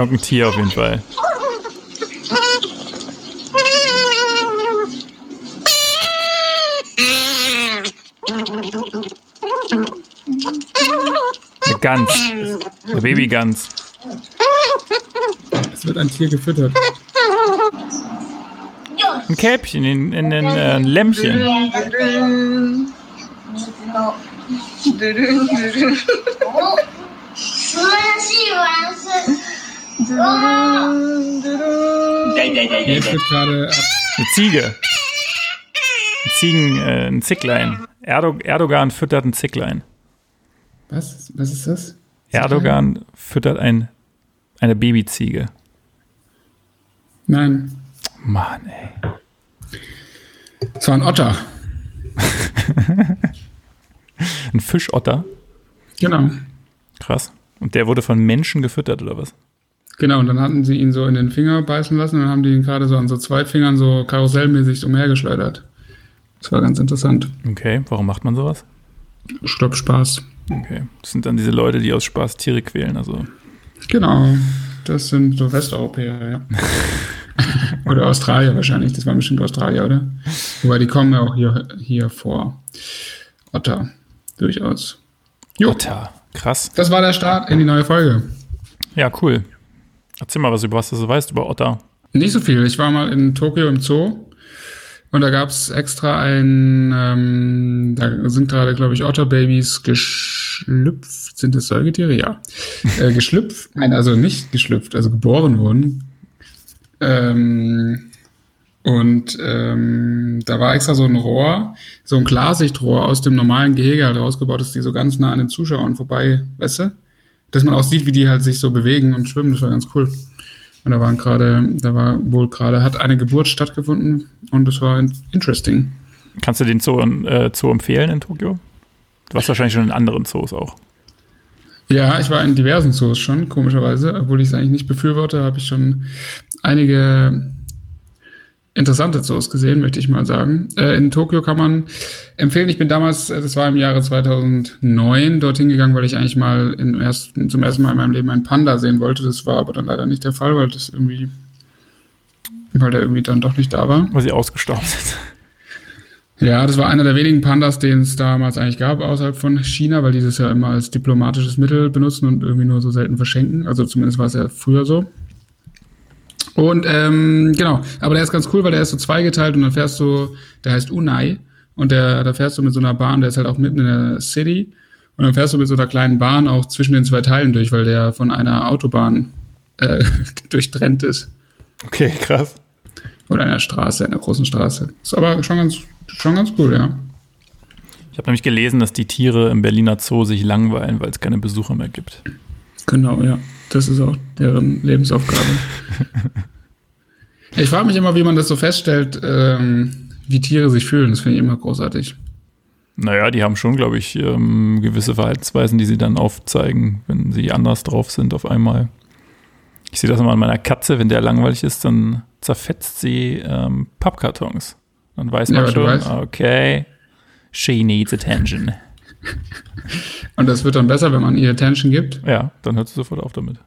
egal. Irgendein Tier auf jeden Fall. Eine Gans. Eine Babygans. Es wird ein Tier gefüttert. Ein Kälbchen, ein, ein, ein, äh, ein Lämmchen. Jetzt wird gerade ab. Eine Ziege. Ein Ziegen, äh, ein Zicklein. Erdo Erdogan füttert ein Zicklein. Was? Was ist das? Erdogan füttert ein, eine Babyziege. Nein. Mann, ey. Es war ein Otter. Ein Fischotter. Genau. Krass. Und der wurde von Menschen gefüttert, oder was? Genau, und dann hatten sie ihn so in den Finger beißen lassen und dann haben die ihn gerade so an so zwei Fingern so karussellmäßig umhergeschleudert. Das war ganz interessant. Okay, warum macht man sowas? Ich glaub, Spaß. Okay. Das sind dann diese Leute, die aus Spaß Tiere quälen, also. Genau. Das sind so Westeuropäer, ja. oder Australier wahrscheinlich. Das war bestimmt Australier, oder? Wobei die kommen ja auch hier, hier vor. Otter. Durchaus. Jo. Otter. Krass. Das war der Start in die neue Folge. Ja, cool. Erzähl mal was über was du so weißt über Otter. Nicht so viel. Ich war mal in Tokio im Zoo und da gab's extra ein, ähm, da sind gerade, glaube ich, Otterbabys geschlüpft. Sind das Säugetiere? Ja. äh, geschlüpft, nein, also nicht geschlüpft, also geboren wurden. Ähm, und ähm, da war extra so ein Rohr, so ein Klarsichtrohr aus dem normalen Gehege halt rausgebaut, dass die so ganz nah an den Zuschauern vorbei, weißt du? Dass man auch sieht, wie die halt sich so bewegen und schwimmen, das war ganz cool. Und da waren gerade, da war wohl gerade, hat eine Geburt stattgefunden und das war in- interesting. Kannst du den Zoo, äh, Zoo empfehlen in Tokio? Du warst wahrscheinlich schon in anderen Zoos auch. Ja, ich war in diversen Zoos schon, komischerweise, obwohl ich es eigentlich nicht befürworte, habe ich schon einige interessante Zoos gesehen, möchte ich mal sagen. Äh, in Tokio kann man empfehlen, ich bin damals, äh, das war im Jahre 2009, dorthin gegangen, weil ich eigentlich mal ersten, zum ersten Mal in meinem Leben einen Panda sehen wollte. Das war aber dann leider nicht der Fall, weil das irgendwie, weil der irgendwie dann doch nicht da war. Weil sie ausgestorben sind. Ja, das war einer der wenigen Pandas, den es damals eigentlich gab, außerhalb von China, weil die das ja immer als diplomatisches Mittel benutzen und irgendwie nur so selten verschenken. Also zumindest war es ja früher so. Und ähm, genau, aber der ist ganz cool, weil der ist so zweigeteilt und dann fährst du, der heißt Unai und der, da fährst du mit so einer Bahn, der ist halt auch mitten in der City und dann fährst du mit so einer kleinen Bahn auch zwischen den zwei Teilen durch, weil der von einer Autobahn äh, durchtrennt ist. Okay, krass. Oder einer Straße, einer großen Straße. Ist aber schon ganz, schon ganz cool, ja. Ich habe nämlich gelesen, dass die Tiere im Berliner Zoo sich langweilen, weil es keine Besucher mehr gibt. Genau, ja. Das ist auch deren Lebensaufgabe. ich frage mich immer, wie man das so feststellt, ähm, wie Tiere sich fühlen. Das finde ich immer großartig. Naja, die haben schon, glaube ich, ähm, gewisse Verhaltensweisen, die sie dann aufzeigen, wenn sie anders drauf sind auf einmal. Ich sehe das immer an meiner Katze, wenn der langweilig ist, dann zerfetzt sie ähm, Pappkartons. Dann weiß Ja, man du schon, okay, she needs attention. Und das wird dann besser, wenn man ihr Attention gibt. Ja, dann hört sie sofort auf damit.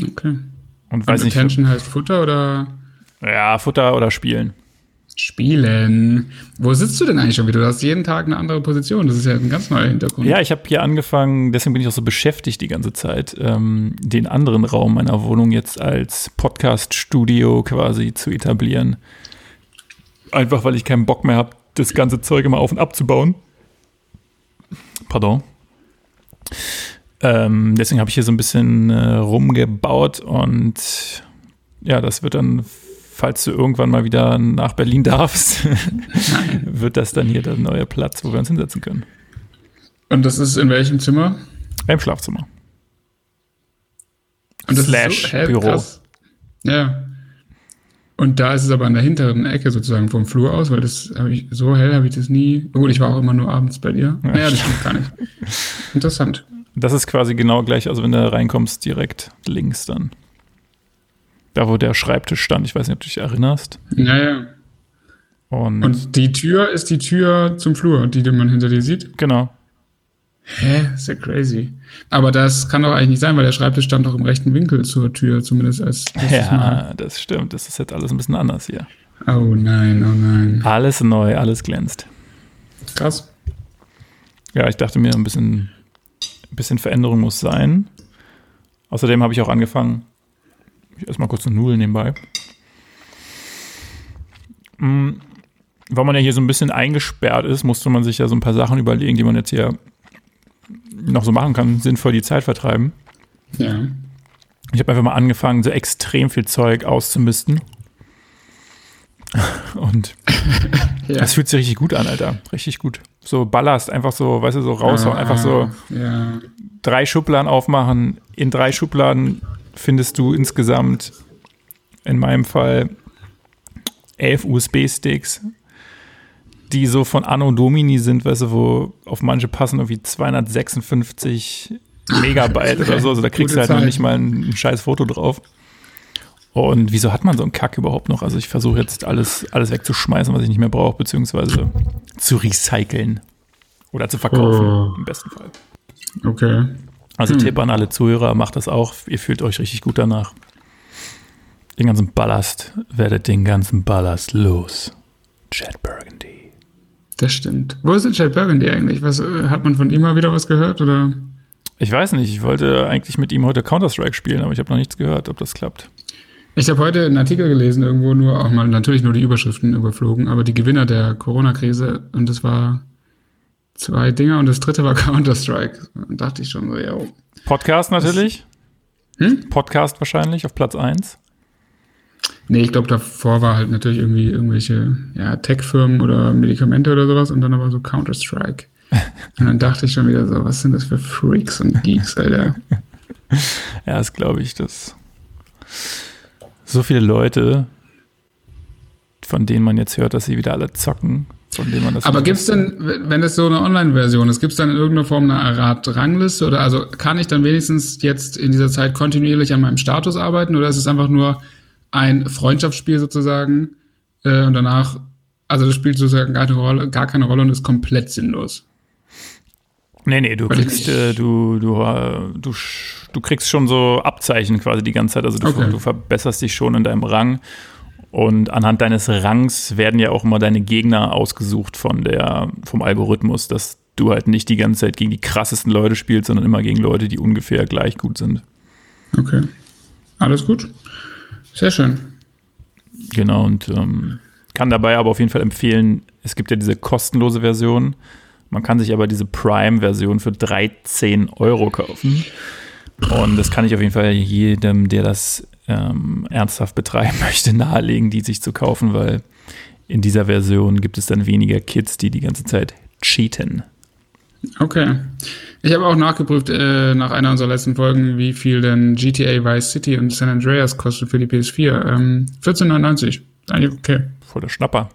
Okay. Und weiß Und nicht, Attention heißt Futter oder ja, Futter oder Spielen. Spielen. Wo sitzt du denn eigentlich schon wieder? Du hast jeden Tag eine andere Position. Das ist ja ein ganz neuer Hintergrund. Ja, ich habe hier angefangen, deswegen bin ich auch so beschäftigt die ganze Zeit, ähm, den anderen Raum meiner Wohnung jetzt als Podcast-Studio quasi zu etablieren. Einfach weil ich keinen Bock mehr habe, das ganze Zeug immer auf und abzubauen. Pardon. Ähm, deswegen habe ich hier so ein bisschen äh, rumgebaut und ja, das wird dann, falls du irgendwann mal wieder nach Berlin darfst, wird das dann hier der neue Platz, wo wir uns hinsetzen können. Und das ist in welchem Zimmer? Im Schlafzimmer. Und das Slash ist hä, Büro. krass. Ja. Und da ist es aber an der hinteren Ecke sozusagen vom Flur aus, weil das habe ich so hell habe ich das nie. Gut, ich war auch immer nur abends bei dir. Ja, naja, das stimmt gar nicht. Interessant. Das ist quasi genau gleich, also wenn du reinkommst, direkt links dann. Da, wo der Schreibtisch stand, ich weiß nicht, ob du dich erinnerst. Naja. Und, Und die Tür ist die Tür zum Flur, die man hinter dir sieht. genau. Hä? Ist ja crazy. Aber das kann doch eigentlich nicht sein, weil der Schreibtisch stand doch im rechten Winkel zur Tür, zumindest als Ja, Mal. das stimmt. Das ist jetzt alles ein bisschen anders hier. Oh nein, oh nein. Alles neu, alles glänzt. Krass. Ja, ich dachte mir, ein bisschen, ein bisschen Veränderung muss sein. Außerdem habe ich auch angefangen, ich esse mal kurz eine Nudel nebenbei. Mhm. Weil man ja hier so ein bisschen eingesperrt ist, musste man sich ja so ein paar Sachen überlegen, die man jetzt hier noch so machen kann, sinnvoll die Zeit vertreiben. Ja. Ich habe einfach mal angefangen, so extrem viel Zeug auszumisten. Und ja. das fühlt sich richtig gut an, Alter. Richtig gut. So Ballast, einfach so, weißt du, so raushauen. Ah, einfach so ja. drei Schubladen aufmachen. In drei Schubladen findest du insgesamt, in meinem Fall, elf USB-Sticks, die so von Anno Domini sind, weißt du, wo auf manche passen irgendwie 256 Megabyte oder so. Also da kriegst du halt Zeit. noch nicht mal ein, ein scheiß Foto drauf. Und wieso hat man so einen Kack überhaupt noch? Also ich versuche jetzt alles, alles wegzuschmeißen, was ich nicht mehr brauche, beziehungsweise zu recyceln. Oder zu verkaufen, oh. im besten Fall. Okay. Also hm. Tipp an alle Zuhörer, macht das auch. Ihr fühlt euch richtig gut danach. Den ganzen Ballast, werdet den ganzen Ballast los. Chad Burgundy. Das stimmt. Wo ist denn Chad Burgundy eigentlich? Was, äh, hat man von ihm mal wieder was gehört? Oder? Ich weiß nicht. Ich wollte eigentlich mit ihm heute Counter-Strike spielen, aber ich habe noch nichts gehört, ob das klappt. Ich habe heute einen Artikel gelesen, irgendwo nur auch mal natürlich nur die Überschriften überflogen, aber die Gewinner der Corona-Krise und das war zwei Dinger und das dritte war Counter-Strike. Dachte ich schon so, ja. Podcast natürlich. Hm? Podcast wahrscheinlich auf Platz 1. Nee, ich glaube, davor war halt natürlich irgendwie irgendwelche ja, Tech-Firmen oder Medikamente oder sowas und dann aber so Counter-Strike. und dann dachte ich schon wieder so, was sind das für Freaks und Geeks, Alter. ja, das glaube ich, das so viele Leute, von denen man jetzt hört, dass sie wieder alle zocken, von denen man das. Aber gibt es denn, wenn es so eine Online-Version ist, gibt es dann in irgendeiner Form eine Art Rangliste oder also kann ich dann wenigstens jetzt in dieser Zeit kontinuierlich an meinem Status arbeiten oder ist es einfach nur ein Freundschaftsspiel sozusagen äh, und danach, also das spielt sozusagen gar keine Rolle, gar keine Rolle und ist komplett sinnlos? Nee, nee, du kriegst, äh, du, du, äh, du, du kriegst schon so Abzeichen quasi die ganze Zeit. Also du, okay. du verbesserst dich schon in deinem Rang. Und anhand deines Rangs werden ja auch immer deine Gegner ausgesucht von der, vom Algorithmus, dass du halt nicht die ganze Zeit gegen die krassesten Leute spielst, sondern immer gegen Leute, die ungefähr gleich gut sind. Okay. Alles gut. Sehr schön. Genau, und ähm, kann dabei aber auf jeden Fall empfehlen, es gibt ja diese kostenlose Version man kann sich aber diese Prime-Version für 13 Euro kaufen. Und das kann ich auf jeden Fall jedem, der das ähm, ernsthaft betreiben möchte, nahelegen, die sich zu kaufen, weil in dieser Version gibt es dann weniger Kids, die die ganze Zeit cheaten. Okay. Ich habe auch nachgeprüft äh, nach einer unserer letzten Folgen, wie viel denn GTA Vice City und San Andreas kostet für die PS4. Ähm, 14,99. Eigentlich okay. Voll der Schnapper.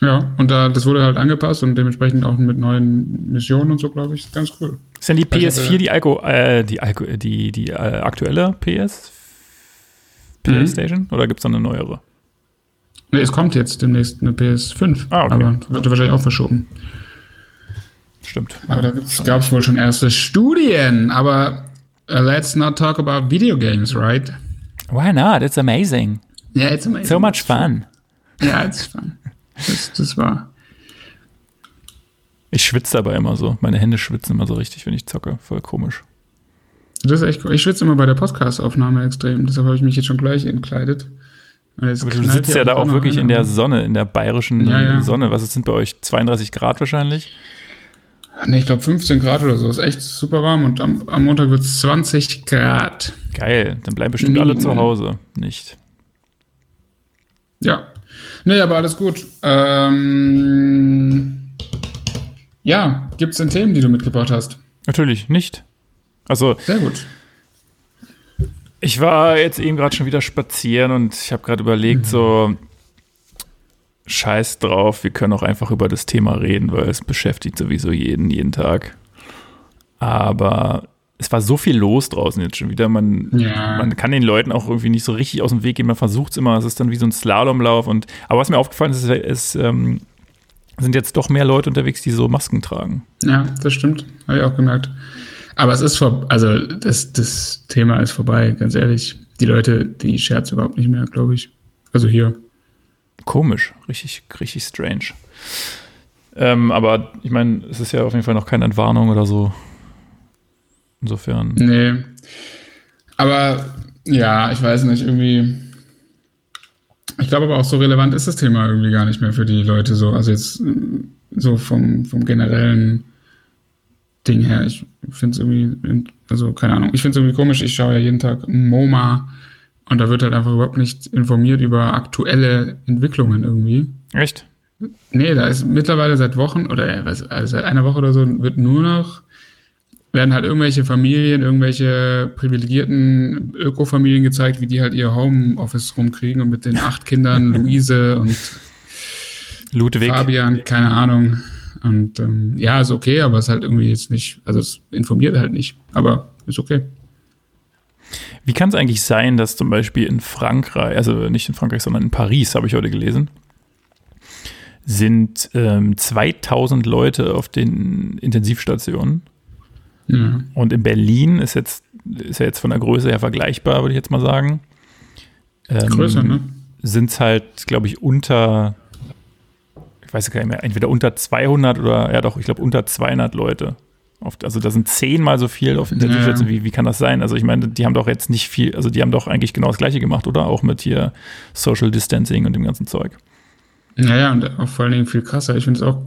Ja, und da, das wurde halt angepasst und dementsprechend auch mit neuen Missionen und so, glaube ich, ganz cool. Ist denn die PS4 die Alko, äh, die Alko, die, die äh, aktuelle PS? PlayStation? Mhm. Oder gibt es dann eine neuere? Nee, es kommt jetzt demnächst eine PS5. Ah, okay. Aber wird wahrscheinlich auch verschoben. Stimmt. Aber da gab es wohl schon erste Studien. Aber uh, let's not talk about video games, right? Why not? It's amazing. Yeah, it's amazing. So much fun. Yeah, it's fun. Das, das war. Ich schwitze dabei immer so. Meine Hände schwitzen immer so richtig, wenn ich zocke. Voll komisch. Das ist echt cool. Ich schwitze immer bei der Podcast-Aufnahme extrem. Deshalb habe ich mich jetzt schon gleich entkleidet. Aber du sitzt ja da auch wirklich in der Sonne, in der bayerischen ja, ja. Sonne. Was sind bei euch? 32 Grad wahrscheinlich? Nee, ich glaube 15 Grad oder so. Ist echt super warm und am, am Montag wird es 20 Grad. Geil, dann bleiben bestimmt alle zu Hause. Nicht. Ja, Nee, aber alles gut. Ähm, ja, gibt es denn Themen, die du mitgebracht hast? Natürlich nicht. Also. Sehr gut. Ich war jetzt eben gerade schon wieder spazieren und ich habe gerade überlegt, mhm. so Scheiß drauf, wir können auch einfach über das Thema reden, weil es beschäftigt sowieso jeden, jeden Tag. Aber es war so viel los draußen jetzt schon wieder. Man, ja. man kann den Leuten auch irgendwie nicht so richtig aus dem Weg gehen. Man versucht es immer. Es ist dann wie so ein Slalomlauf. Und, aber was mir aufgefallen ist, ist, ist ähm, sind jetzt doch mehr Leute unterwegs, die so Masken tragen. Ja, das stimmt. Habe ich auch gemerkt. Aber es ist vor, also das, das Thema ist vorbei, ganz ehrlich. Die Leute, die scherzen überhaupt nicht mehr, glaube ich. Also hier. Komisch, richtig, richtig strange. Ähm, aber ich meine, es ist ja auf jeden Fall noch keine Entwarnung oder so. Insofern. Nee. Aber ja, ich weiß nicht, irgendwie. Ich glaube aber auch so relevant ist das Thema irgendwie gar nicht mehr für die Leute so. Also jetzt so vom, vom generellen Ding her. Ich finde es irgendwie, also keine Ahnung, ich finde es irgendwie komisch. Ich schaue ja jeden Tag MoMA und da wird halt einfach überhaupt nicht informiert über aktuelle Entwicklungen irgendwie. Echt? Nee, da ist mittlerweile seit Wochen oder also seit einer Woche oder so wird nur noch werden halt irgendwelche Familien, irgendwelche privilegierten Ökofamilien gezeigt, wie die halt ihr Homeoffice rumkriegen und mit den acht Kindern, Luise und Ludwig. Fabian, keine Ahnung. Und ähm, ja, ist okay, aber es ist halt irgendwie jetzt nicht, also es informiert halt nicht, aber ist okay. Wie kann es eigentlich sein, dass zum Beispiel in Frankreich, also nicht in Frankreich, sondern in Paris, habe ich heute gelesen, sind ähm, 2000 Leute auf den Intensivstationen ja. Und in Berlin ist jetzt, ist ja jetzt von der Größe her vergleichbar, würde ich jetzt mal sagen. Ähm, Größer, ne? Sind es halt, glaube ich, unter, ich weiß gar nicht mehr, entweder unter 200 oder, ja doch, ich glaube unter 200 Leute. Also da sind zehnmal so viel auf Intensivstationen. Ja. Wie, wie kann das sein? Also ich meine, die haben doch jetzt nicht viel, also die haben doch eigentlich genau das Gleiche gemacht, oder? Auch mit hier Social Distancing und dem ganzen Zeug. Naja, und auch vor allen Dingen viel krasser. Ich finde es auch,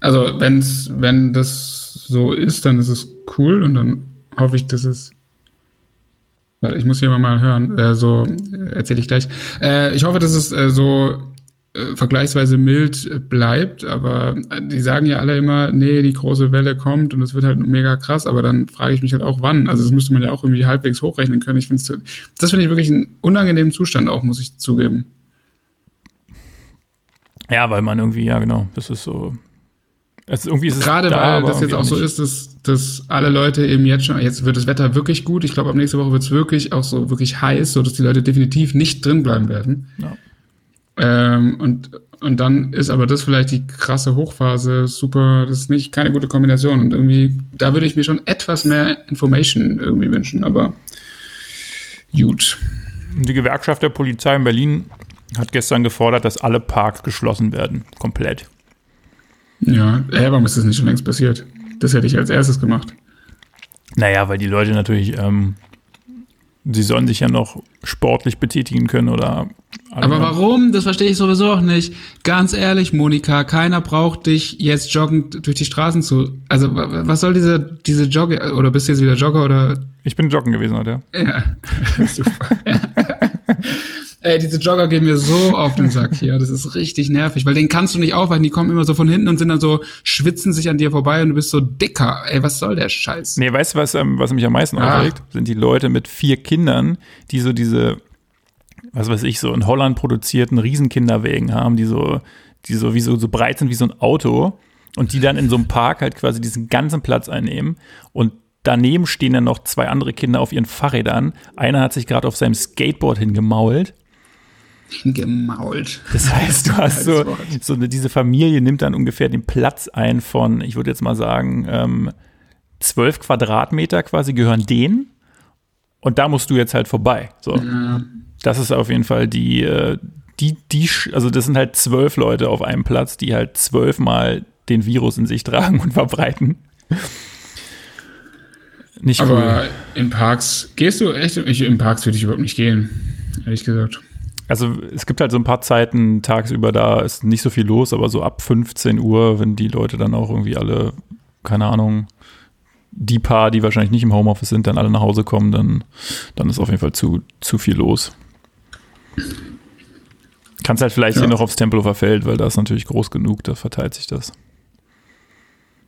also wenn's, wenn das so ist, dann ist es cool und dann hoffe ich, dass es. Ich muss hier mal hören, äh, so erzähle ich gleich. Äh, ich hoffe, dass es äh, so äh, vergleichsweise mild bleibt, aber äh, die sagen ja alle immer, nee, die große Welle kommt und es wird halt mega krass, aber dann frage ich mich halt auch, wann. Also das müsste man ja auch irgendwie halbwegs hochrechnen können. Ich finde das finde ich wirklich einen unangenehmen Zustand auch, muss ich zugeben. Ja, weil man irgendwie, ja genau, das ist so, also irgendwie ist es Gerade da, weil das jetzt auch so ist, dass, dass alle Leute eben jetzt schon, jetzt wird das Wetter wirklich gut. Ich glaube, ab nächste Woche wird es wirklich auch so wirklich heiß, so dass die Leute definitiv nicht drin bleiben werden. Ja. Ähm, und, und dann ist aber das vielleicht die krasse Hochphase, super, das ist nicht keine gute Kombination. Und irgendwie, da würde ich mir schon etwas mehr Information irgendwie wünschen, aber gut. Die Gewerkschaft der Polizei in Berlin hat gestern gefordert, dass alle Parks geschlossen werden. Komplett. Ja, äh, warum ist das nicht schon längst passiert? Das hätte ich als erstes gemacht. Naja, weil die Leute natürlich, ähm, sie sollen sich ja noch sportlich betätigen können oder. Aber warum? Das verstehe ich sowieso auch nicht. Ganz ehrlich, Monika, keiner braucht dich jetzt joggend durch die Straßen zu. Also, was soll diese, diese Jogge, oder bist du jetzt wieder Jogger oder? Ich bin joggen gewesen heute, ja. Ja, super. Ey, diese Jogger gehen mir so auf den Sack hier. Das ist richtig nervig, weil den kannst du nicht aufhalten. Die kommen immer so von hinten und sind dann so, schwitzen sich an dir vorbei und du bist so dicker. Ey, was soll der Scheiß? Nee, weißt du, was, ähm, was mich am meisten ah. aufregt? Sind die Leute mit vier Kindern, die so diese, was weiß ich, so in Holland produzierten Riesenkinderwägen haben, die so, die so wie so, so breit sind wie so ein Auto und die dann in so einem Park halt quasi diesen ganzen Platz einnehmen und daneben stehen dann noch zwei andere Kinder auf ihren Fahrrädern. Einer hat sich gerade auf seinem Skateboard hingemault Gemault. Das heißt, du hast so, so eine, diese Familie nimmt dann ungefähr den Platz ein von, ich würde jetzt mal sagen, ähm, zwölf Quadratmeter quasi gehören denen. Und da musst du jetzt halt vorbei. So. Ja. Das ist auf jeden Fall die, äh, die, die, also das sind halt zwölf Leute auf einem Platz, die halt zwölfmal den Virus in sich tragen und verbreiten. Nicht Aber cool. in Parks, gehst du echt? Ich, in Parks würde ich überhaupt nicht gehen, ehrlich gesagt. Also es gibt halt so ein paar Zeiten tagsüber, da ist nicht so viel los, aber so ab 15 Uhr, wenn die Leute dann auch irgendwie alle, keine Ahnung, die paar, die wahrscheinlich nicht im Homeoffice sind, dann alle nach Hause kommen, dann, dann ist auf jeden Fall zu, zu viel los. Kannst halt vielleicht ja. hier noch aufs Tempelhofer Feld, weil da ist natürlich groß genug, da verteilt sich das.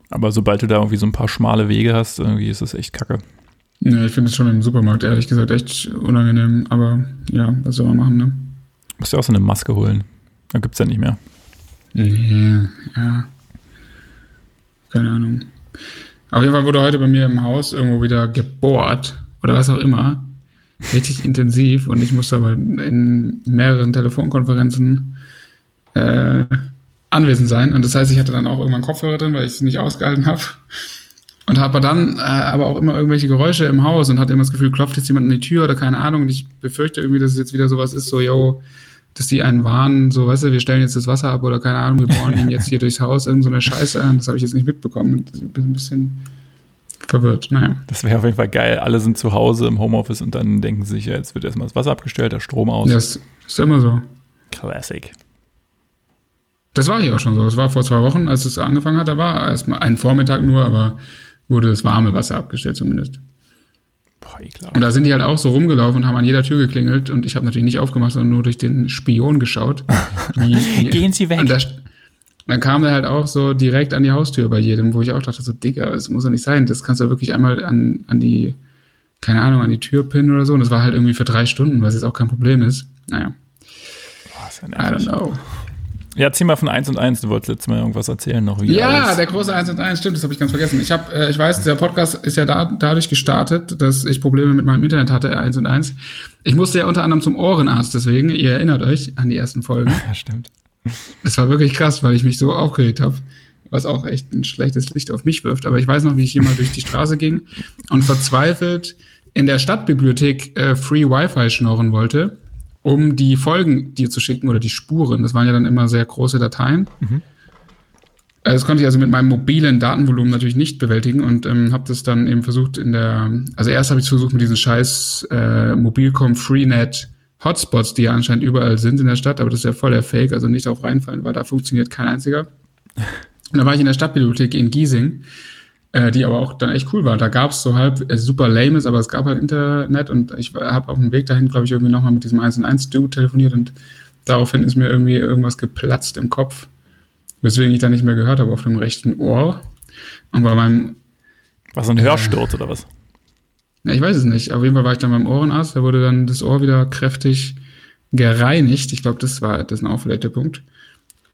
Aber sobald du da irgendwie so ein paar schmale Wege hast, irgendwie ist das echt kacke. Ja, ich finde es schon im Supermarkt ehrlich gesagt echt unangenehm, aber ja, was soll man machen, ne? Musst du auch so eine Maske holen. Da gibt es ja nicht mehr. Ja, ja. Keine Ahnung. Auf jeden Fall wurde heute bei mir im Haus irgendwo wieder gebohrt oder was auch immer. Richtig intensiv und ich musste aber in mehreren Telefonkonferenzen äh, anwesend sein. Und das heißt, ich hatte dann auch irgendwann Kopfhörer drin, weil ich es nicht ausgehalten habe. Und habe dann äh, aber auch immer irgendwelche Geräusche im Haus und hatte immer das Gefühl, klopft jetzt jemand an die Tür oder keine Ahnung. Und ich befürchte irgendwie, dass es jetzt wieder sowas ist, so, yo, dass die einen warnen, so, weißt du, wir stellen jetzt das Wasser ab oder keine Ahnung, wir bohren ihn jetzt hier durchs Haus, irgend so eine Scheiße an. Das habe ich jetzt nicht mitbekommen. Ich bin ein bisschen verwirrt. Naja. Das wäre auf jeden Fall geil. Alle sind zu Hause im Homeoffice und dann denken sie sich, ja, jetzt wird erstmal das Wasser abgestellt, der Strom aus. Das ist immer so. Classic. Das war hier auch schon so. Das war vor zwei Wochen, als es angefangen hat. Da war erstmal ein Vormittag nur, aber wurde das warme Wasser abgestellt zumindest. Boah, ekelhaft. Und da sind die halt auch so rumgelaufen und haben an jeder Tür geklingelt und ich habe natürlich nicht aufgemacht, sondern nur durch den Spion geschaut. Wie, wie, Gehen Sie weg. Und da, dann kam er halt auch so direkt an die Haustür bei jedem, wo ich auch dachte, so, Digga, das muss doch nicht sein. Das kannst du wirklich einmal an, an die, keine Ahnung, an die Tür pinnen oder so. Und das war halt irgendwie für drei Stunden, was jetzt auch kein Problem ist. Naja, Boah, ist ja I don't know. Ja, zieh mal von 1 und 1. Du wolltest letztes Mal irgendwas erzählen noch. Wie Ja, alles- der große 1 und 1, stimmt, das habe ich ganz vergessen. Ich habe, äh, ich weiß, der Podcast ist ja da, dadurch gestartet, dass ich Probleme mit meinem Internet hatte, 1 und 1. Ich musste ja unter anderem zum Ohrenarzt, deswegen, ihr erinnert euch an die ersten Folgen. Ja, stimmt. Das war wirklich krass, weil ich mich so aufgeregt habe, was auch echt ein schlechtes Licht auf mich wirft. Aber ich weiß noch, wie ich hier mal durch die Straße ging und verzweifelt in der Stadtbibliothek äh, Free Wi-Fi schnorren wollte, um die Folgen dir zu schicken oder die Spuren. Das waren ja dann immer sehr große Dateien. Äh, Das konnte ich also mit meinem mobilen Datenvolumen natürlich nicht bewältigen und ähm, habe das dann eben versucht in der, also erst habe ich versucht mit diesen scheiß äh, Mobilcom Freenet Hotspots, die ja anscheinend überall sind in der Stadt, aber das ist ja voll der Fake, also nicht darauf reinfallen, weil da funktioniert kein einziger. Und da war ich in der Stadtbibliothek in Giesing, äh, die aber auch dann echt cool war. Da gab es so halb äh, super lames, aber es gab halt Internet und ich habe auf dem Weg dahin, glaube ich, irgendwie nochmal mit diesem 1 1 Dude telefoniert und daraufhin ist mir irgendwie irgendwas geplatzt im Kopf, weswegen ich dann nicht mehr gehört habe auf dem rechten Ohr. Und bei meinem, War so ein Hörsturz oder was? ja, ich weiß es nicht, auf jeden Fall war ich dann beim Ohrenarzt, da wurde dann das Ohr wieder kräftig gereinigt. Ich glaube, das war das ist auch vielleicht der Punkt.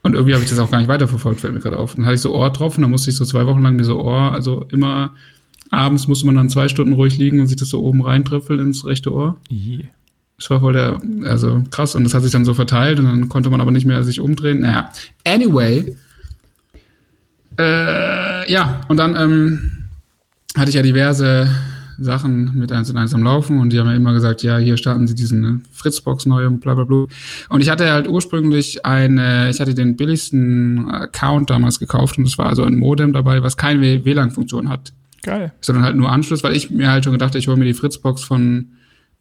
Und irgendwie habe ich das auch gar nicht weiterverfolgt, fällt mir gerade auf. Dann hatte ich so Ohrtropfen, da musste ich so zwei Wochen lang diese Ohr, also immer abends musste man dann zwei Stunden ruhig liegen und sich das so oben reintröpfeln ins rechte Ohr. Ih. Das war voll der, also krass. Und das hat sich dann so verteilt und dann konnte man aber nicht mehr sich umdrehen. Naja, anyway. Äh, ja, und dann ähm, hatte ich ja diverse Sachen mit 1 und 1 am Laufen und die haben ja immer gesagt, ja, hier starten sie diesen ne, Fritzbox neu und bla bla bla. Und ich hatte halt ursprünglich eine, ich hatte den billigsten Account damals gekauft und es war also ein Modem dabei, was keine WLAN-Funktion hat Geil. sondern halt nur Anschluss, weil ich mir halt schon gedacht, ich hole mir die Fritzbox von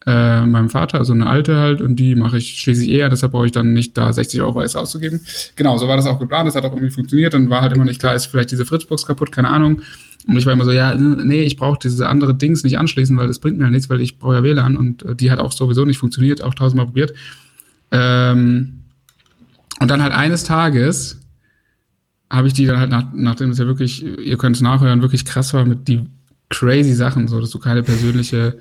äh, meinem Vater, also eine alte halt, und die mache ich schließlich eher, deshalb brauche ich dann nicht da 60 Euro extra auszugeben. Genau, so war das auch geplant, das hat auch irgendwie funktioniert, dann war halt immer nicht klar, ist vielleicht diese Fritzbox kaputt, keine Ahnung. Und ich war immer so, ja, nee, ich brauche diese andere Dings nicht anschließen, weil das bringt mir ja nichts, weil ich brauche ja WLAN und äh, die hat auch sowieso nicht funktioniert, auch tausendmal probiert. Ähm, und dann halt eines Tages habe ich die dann halt, nach, nachdem es ja wirklich, ihr könnt es nachhören, wirklich krass war mit die crazy Sachen, so dass du keine persönliche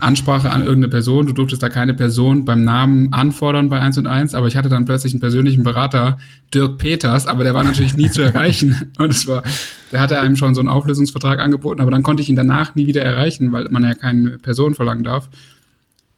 Ansprache an irgendeine Person, du durftest da keine Person beim Namen anfordern bei 1 und 1, aber ich hatte dann plötzlich einen persönlichen Berater, Dirk Peters, aber der war natürlich nie zu erreichen und es war, der hatte einem schon so einen Auflösungsvertrag angeboten, aber dann konnte ich ihn danach nie wieder erreichen, weil man ja keine Person verlangen darf.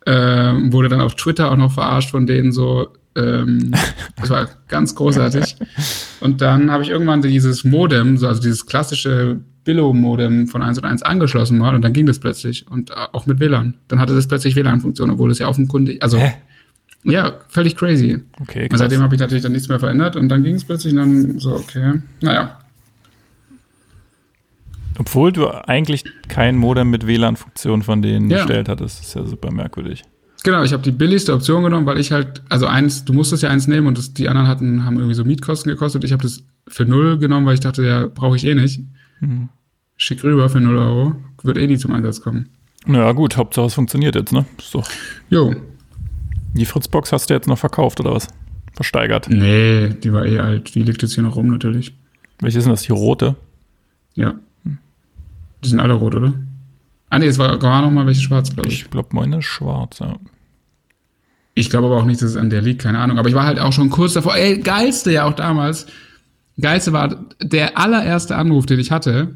Ähm, wurde dann auf Twitter auch noch verarscht von denen so, ähm, das war ganz großartig. Und dann habe ich irgendwann dieses Modem, so, also dieses klassische Billo-Modem von 1 und 1 angeschlossen mal und dann ging das plötzlich und äh, auch mit WLAN. Dann hatte das plötzlich WLAN-Funktion, obwohl es ja offenkundig, also Hä? ja, völlig crazy. Okay, Und krass. seitdem habe ich natürlich dann nichts mehr verändert und dann ging es plötzlich und dann so, okay, naja. Obwohl du eigentlich kein Modem mit WLAN-Funktion von denen Ja. bestellt hattest. Das ist ja super merkwürdig. Genau, ich habe die billigste Option genommen, weil ich halt, also eins, du musstest ja eins nehmen und das, die anderen hatten, haben irgendwie so Mietkosten gekostet. Ich habe das für null genommen, weil ich dachte, ja, brauche ich eh nicht. Mhm. Schick rüber für null Euro, wird eh nie zum Einsatz kommen. Naja, gut, Hauptsache es funktioniert jetzt, ne? Ist doch. Jo, Die Fritzbox hast du jetzt noch verkauft, oder was? Versteigert. nee, die war eh alt, die liegt jetzt hier noch rum natürlich. Welche ist denn das? Die rote? Ja. Die sind alle rot, oder? Ah nee, es war, war noch mal welche schwarz, glaube ich. Ich glaube, meine ist schwarz, ja. Ich glaube aber auch nicht, dass es an der liegt, keine Ahnung. Aber ich war halt auch schon kurz davor. Ey, geilste ja auch damals. Geilste war der allererste Anruf, den ich hatte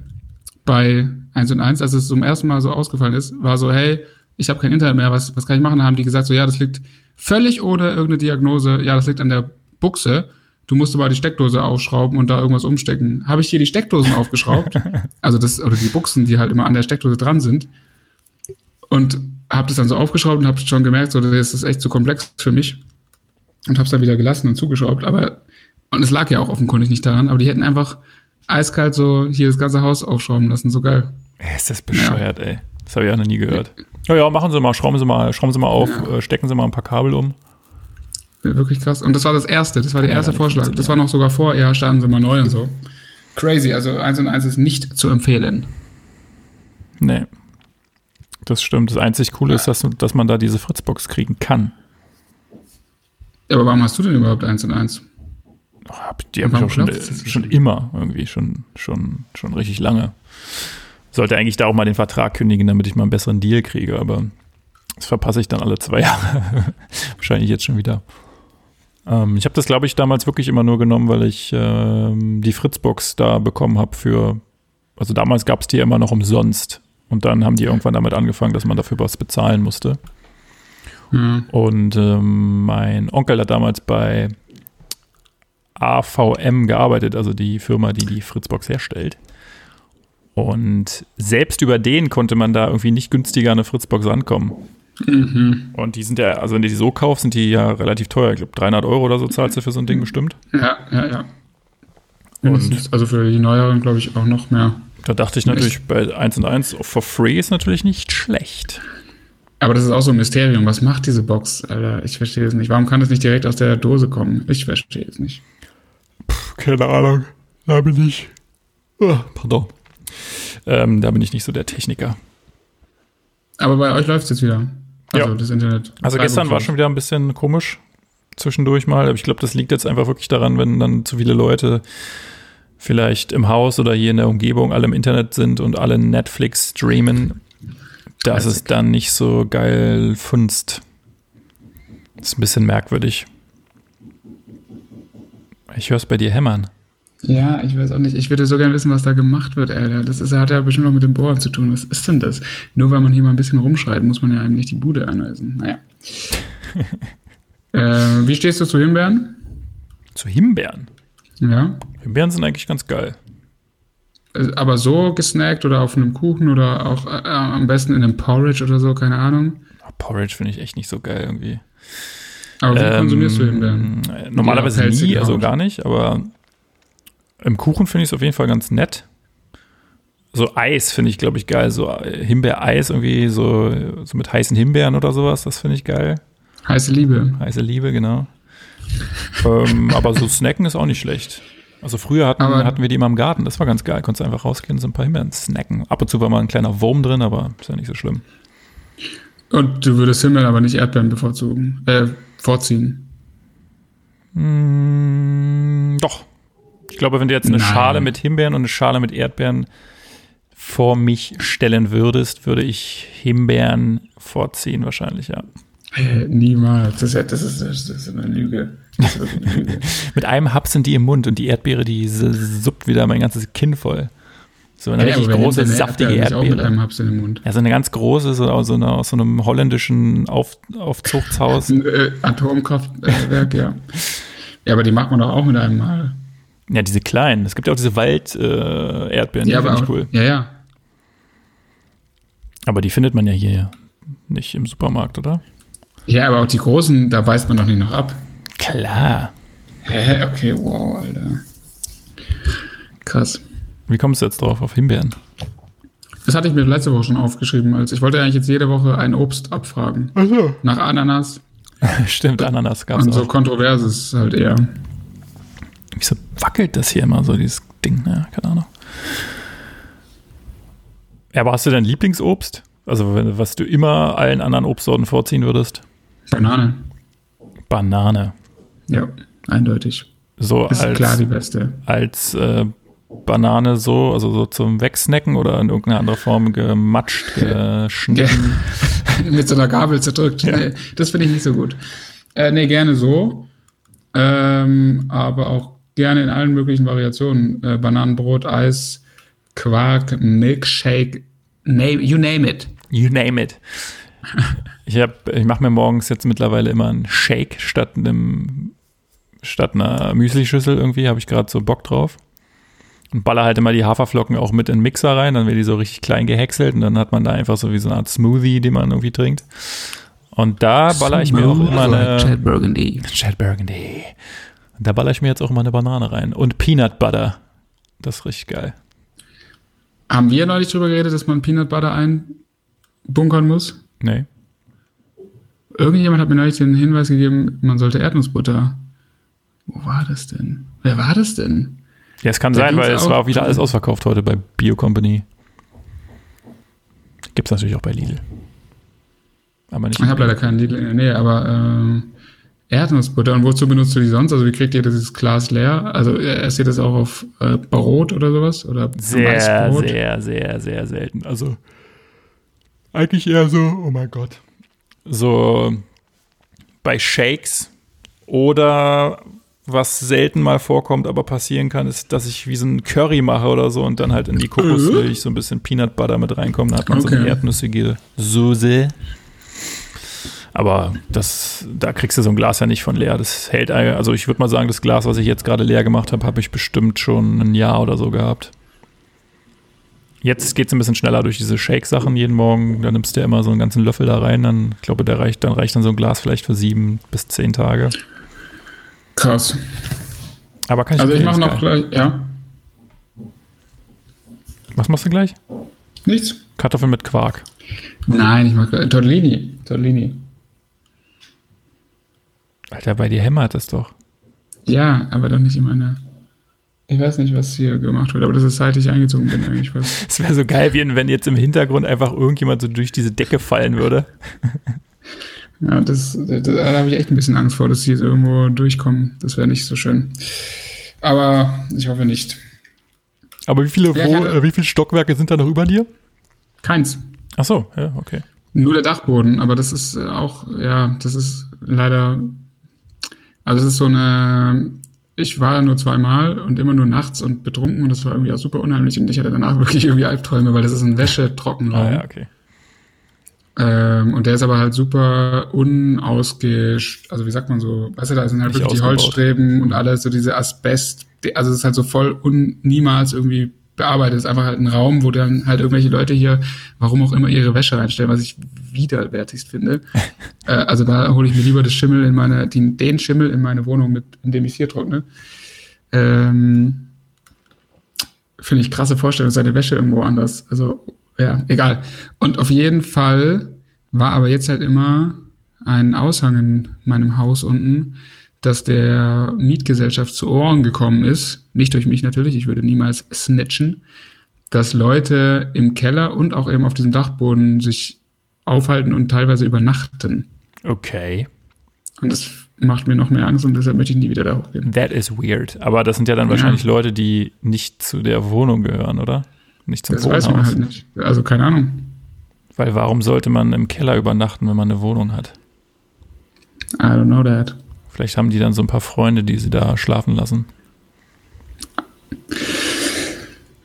bei 1 und 1, als es zum ersten Mal so ausgefallen ist, war so, hey, ich habe kein Internet mehr, was, was kann ich machen? Da haben die gesagt, so, ja, das liegt völlig ohne irgendeine Diagnose, ja, das liegt an der Buchse. du musst aber die Steckdose aufschrauben und da irgendwas umstecken. Habe ich hier die Steckdosen aufgeschraubt, also das, oder die Buchsen, die halt immer an der Steckdose dran sind. Und habe das dann so aufgeschraubt und habe schon gemerkt, so, das ist echt zu komplex für mich. Und habe es dann wieder gelassen und zugeschraubt. Aber, und es lag ja auch offenkundig nicht daran, aber die hätten einfach eiskalt so hier das ganze Haus aufschrauben lassen. So geil. Ey, ist das bescheuert, ja. ey. Das habe ich auch noch nie gehört. Ja, ja, machen Sie mal, schrauben Sie mal, schrauben Sie mal auf, ja. Äh, stecken Sie mal ein paar Kabel um. Wirklich krass. Und das war das erste, das war der erste ja, Vorschlag. Das war noch sogar vor, ja, starten Sie mal neu und so. Crazy, also 1 und 1 ist nicht zu empfehlen. Nee. Das stimmt. Das einzig Coole ist, dass, dass man da diese Fritzbox kriegen kann. Ja, aber warum hast du denn überhaupt 1 und 1? Die habe ich auch schon, schon immer irgendwie, schon, schon, schon richtig lange. Sollte eigentlich da auch mal den Vertrag kündigen, damit ich mal einen besseren Deal kriege, aber das verpasse ich dann alle zwei Jahre. Wahrscheinlich jetzt schon wieder. Ähm, ich habe das, glaube ich, damals wirklich immer nur genommen, weil ich ähm, die Fritzbox da bekommen habe für, also damals gab es die immer noch umsonst. Und dann haben die irgendwann damit angefangen, dass man dafür was bezahlen musste. Mhm. Und ähm, mein Onkel hat damals bei AVM gearbeitet, also die Firma, die die Fritzbox herstellt. Und selbst über den konnte man da irgendwie nicht günstiger an eine Fritzbox rankommen. Mhm. Und die sind ja, also wenn du die so kaufst, sind die ja relativ teuer. Ich glaube, 300 Euro oder so zahlst du für so ein Ding bestimmt. Ja, ja, ja. Und also für die neueren, glaube ich, auch noch mehr. Da dachte ich natürlich, bei 1 und 1 for free ist natürlich nicht schlecht. Aber das ist auch so ein Mysterium. Was macht diese Box, Alter? Ich verstehe es nicht. Warum kann das nicht direkt aus der Dose kommen? Ich verstehe es nicht. Keine Ahnung. Da bin ich. Oh, pardon. Ähm, da bin ich nicht so der Techniker. Aber bei euch läuft es jetzt wieder. Also ja. das Internet. Also gestern war schon wieder ein bisschen komisch zwischendurch mal. Aber ich glaube, das liegt jetzt einfach wirklich daran, wenn dann zu viele Leute vielleicht im Haus oder hier in der Umgebung alle im Internet sind und alle Netflix streamen, dass es dann nicht so geil funzt. Das ist ein bisschen merkwürdig. Ich höre es bei dir hämmern. Ja, ich weiß auch nicht. Ich würde so gerne wissen, was da gemacht wird, Alter. Das ist, hat ja bestimmt noch mit dem Bohren zu tun. Was ist denn das? Nur weil man hier mal ein bisschen rumschreit, muss man ja eigentlich die Bude anweisen. Naja. äh, wie stehst du zu Himbeeren? Zu Himbeeren? Ja. Himbeeren sind eigentlich ganz geil. Äh, aber so gesnackt oder auf einem Kuchen oder auch äh, am besten in einem Porridge oder so, keine Ahnung. Porridge finde ich echt nicht so geil irgendwie. Aber wie ähm, konsumierst du Himbeeren? Normalerweise nie, also gar nicht, aber im Kuchen finde ich es auf jeden Fall ganz nett. So Eis finde ich, glaube ich, geil. So äh, Himbeereis irgendwie, so, so mit heißen Himbeeren oder sowas, das finde ich geil. Heiße Liebe. Heiße Liebe, genau. ähm, aber so snacken ist auch nicht schlecht. Also früher hatten, hatten wir die immer im Garten, das war ganz geil. Konntest einfach rausgehen und so ein paar Himbeeren snacken. Ab und zu war mal ein kleiner Wurm drin, aber ist ja nicht so schlimm. Und du würdest Himbeeren aber nicht Erdbeeren bevorzugen, äh, vorziehen? Mm, doch, ich glaube, wenn du jetzt eine Nein. Schale mit Himbeeren und eine Schale mit Erdbeeren vor mich stellen würdest, würde ich Himbeeren vorziehen, wahrscheinlich, ja. Äh, niemals. Das ist, das, ist, das ist eine Lüge. Ist eine Lüge. mit einem Hub sind die im Mund und die Erdbeere, die suppt wieder mein ganzes Kinn voll. So eine ja, richtig große, saftige Erdbeere. Auch mit einem Haps in den Mund. Ja, so eine ganz große, so aus so, einer, aus so einem holländischen Auf, Aufzuchtshaus. äh, Atomkraftwerk, ja. Ja, aber die macht man doch auch mit einem Mal. Ja, diese kleinen. Es gibt ja auch diese Wald-Erdbeeren, äh, ja, die finde ich cool. Ja, ja. Aber die findet man ja hier nicht im Supermarkt, oder? Ja, aber auch die großen, da weist man doch nicht noch ab. Klar. Hä? Okay, wow, Alter. Krass. Wie kommst du jetzt drauf, auf Himbeeren? Das hatte ich mir letzte Woche schon aufgeschrieben. Als ich wollte eigentlich jetzt jede Woche ein Obst abfragen. Ach so. Nach Ananas. Stimmt, Ananas gab es Und so kontroverses halt eher. Wieso wackelt das hier immer so, dieses Ding? Ja, keine Ahnung. Ja, aber hast du dein Lieblingsobst? Also, was du immer allen anderen Obstsorten vorziehen würdest? Banane. Banane. Ja, eindeutig. So das ist als, klar die beste. Als äh, Banane so, also so zum Wegsnacken oder in irgendeiner anderen Form gematscht, geschnitten. Mit so einer Gabel zerdrückt. Ja. Nee, das finde ich nicht so gut. Äh, nee, gerne so. Ähm, aber auch gerne in allen möglichen Variationen. Äh, Bananenbrot, Eis, Quark, Milkshake, name, you name it. You name it. Ich, ich mache mir morgens jetzt mittlerweile immer einen Shake statt einem statt einer Müslischüssel irgendwie, habe ich gerade so Bock drauf. Und baller halt immer die Haferflocken auch mit in den Mixer rein, dann werden die so richtig klein gehäckselt und dann hat man da einfach so wie so eine Art Smoothie, den man irgendwie trinkt. Und da baller ich mir auch immer eine. Chad Burgundy. Chad Burgundy. Da baller ich mir jetzt auch immer eine Banane rein. Und Peanut Butter. Das ist richtig geil. Haben wir neulich drüber geredet, dass man Peanut Butter einbunkern muss? Nee. Irgendjemand hat mir neulich den Hinweis gegeben, man sollte Erdnussbutter. Wo war das denn? Wer war das denn? Ja, es kann Da sein, weil es auch- war wieder alles ausverkauft heute bei Bio Company. Gibt es natürlich auch bei Lidl. Aber nicht. Ich habe leider keinen Lidl in der Nähe, aber ähm, Erdnussbutter. Und wozu benutzt du die sonst? Also wie kriegt ihr dieses Glas leer? Also äh, esst ihr das auch auf äh, Brot oder sowas? Oder sehr, Weißbrot? sehr, sehr, sehr selten. Also eigentlich eher so, oh mein Gott. So bei Shakes oder was selten mal vorkommt, aber passieren kann, ist, dass ich wie so ein Curry mache oder so und dann halt in die Kokosmilch so ein bisschen Peanut Butter mit reinkommt. Dann hat man so eine Okay. erdnussige Soße. Aber das, da kriegst du so ein Glas ja nicht von leer. Das hält, also ich würde mal sagen, das Glas, was ich jetzt gerade leer gemacht habe, habe ich bestimmt schon ein Jahr oder so gehabt. Jetzt geht es ein bisschen schneller durch diese Shake-Sachen jeden Morgen. Da nimmst du ja immer so einen ganzen Löffel da rein. Dann, ich glaube, der reicht, dann reicht dann so ein Glas vielleicht für sieben bis zehn Tage. Krass. Aber kann ich Also ich mache noch gleich, ja, Was machst du gleich? nichts. Kartoffeln mit Quark. Nein, ich mag gleich- Tortellini. Tortellini. Alter, bei dir hämmert es doch. Ja, aber doch nicht in meine. Ich weiß nicht, was hier gemacht wird, aber das ist seit ich eingezogen bin eigentlich. Es wäre so geil, wenn jetzt im Hintergrund einfach irgendjemand so durch diese Decke fallen würde. Ja, das, das, da habe ich echt ein bisschen Angst vor, dass sie jetzt irgendwo durchkommen. Das wäre nicht so schön. Aber ich hoffe nicht. Aber wie viele, Ja, Wo keine- äh, wie viele Stockwerke sind da noch über dir? Keins. Ach so, ja, okay. Nur der Dachboden, aber das ist äh, auch, ja, das ist leider, also es ist so eine, ich war nur zweimal und immer nur nachts und betrunken und das war irgendwie auch super unheimlich und ich hatte danach wirklich irgendwie Albträume, weil das ist ein Wäschetrockenraum. Ah, ja, okay. Ähm, und der ist aber halt super unausge, also wie sagt man so, weißt du, da sind halt Nicht wirklich die ausgebaut. Holzstreben und alles, so diese Asbest, also es ist halt so voll un, niemals irgendwie bearbeitet. Es ist einfach halt ein Raum, wo dann halt irgendwelche Leute hier, warum auch immer, ihre Wäsche reinstellen, was ich widerwärtigst finde. äh, also da hole ich mir lieber das Schimmel in meine, den, den Schimmel in meine Wohnung mit, indem ich es hier trockne. Ähm, finde ich krasse Vorstellung, seine Wäsche irgendwo anders. Also, ja, egal. Und auf jeden Fall war aber jetzt halt immer ein Aushang in meinem Haus unten, dass der Mietgesellschaft zu Ohren gekommen ist, nicht durch mich natürlich, ich würde niemals snitchen, dass Leute im Keller und auch eben auf diesem Dachboden sich aufhalten und teilweise übernachten. Okay. Und das macht mir noch mehr Angst und deshalb möchte ich nie wieder da hochgehen. That is weird. Aber das sind ja dann Ja. wahrscheinlich Leute, die nicht zu der Wohnung gehören, oder? Nicht zum Das weiß man Wohnhaus. halt nicht. Also keine Ahnung. Weil warum sollte man im Keller übernachten, wenn man eine Wohnung hat? I don't know that. Vielleicht haben die dann so ein paar Freunde, die sie da schlafen lassen.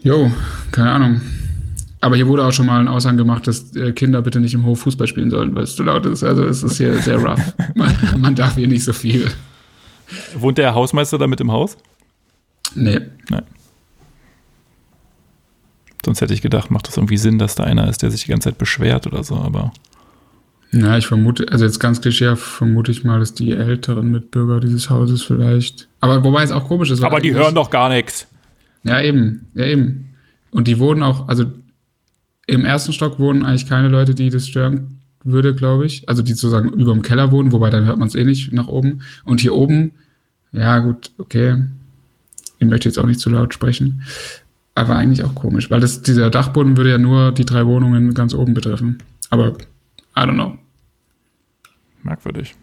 Jo, keine Ahnung. Aber hier wurde auch schon mal ein Aushang gemacht, dass äh, Kinder bitte nicht im Hof Fußball spielen sollen, weil es zu laut ist. Also es ist hier sehr rough. Man, man darf hier nicht so viel. Wohnt der Hausmeister da mit im Haus? Nee. Nein. Sonst hätte ich gedacht, macht das irgendwie Sinn, dass da einer ist, der sich die ganze Zeit beschwert oder so, aber Na, ich vermute, also jetzt ganz klischee vermute ich mal, dass die älteren Mitbürger dieses Hauses vielleicht. Aber wobei es auch komisch ist. weil Aber die hören doch gar nichts. Ja, eben, ja, eben. Und die wohnen auch, also im ersten Stock wohnen eigentlich keine Leute, die das stören würde, glaube ich. Also die sozusagen über dem Keller wohnen, wobei dann hört man es eh nicht nach oben. Und hier oben, ja gut, okay. Ich möchte jetzt auch nicht zu laut sprechen. Aber eigentlich auch komisch, weil das, dieser Dachboden würde ja nur die drei Wohnungen ganz oben betreffen. Aber I don't know. Merkwürdig.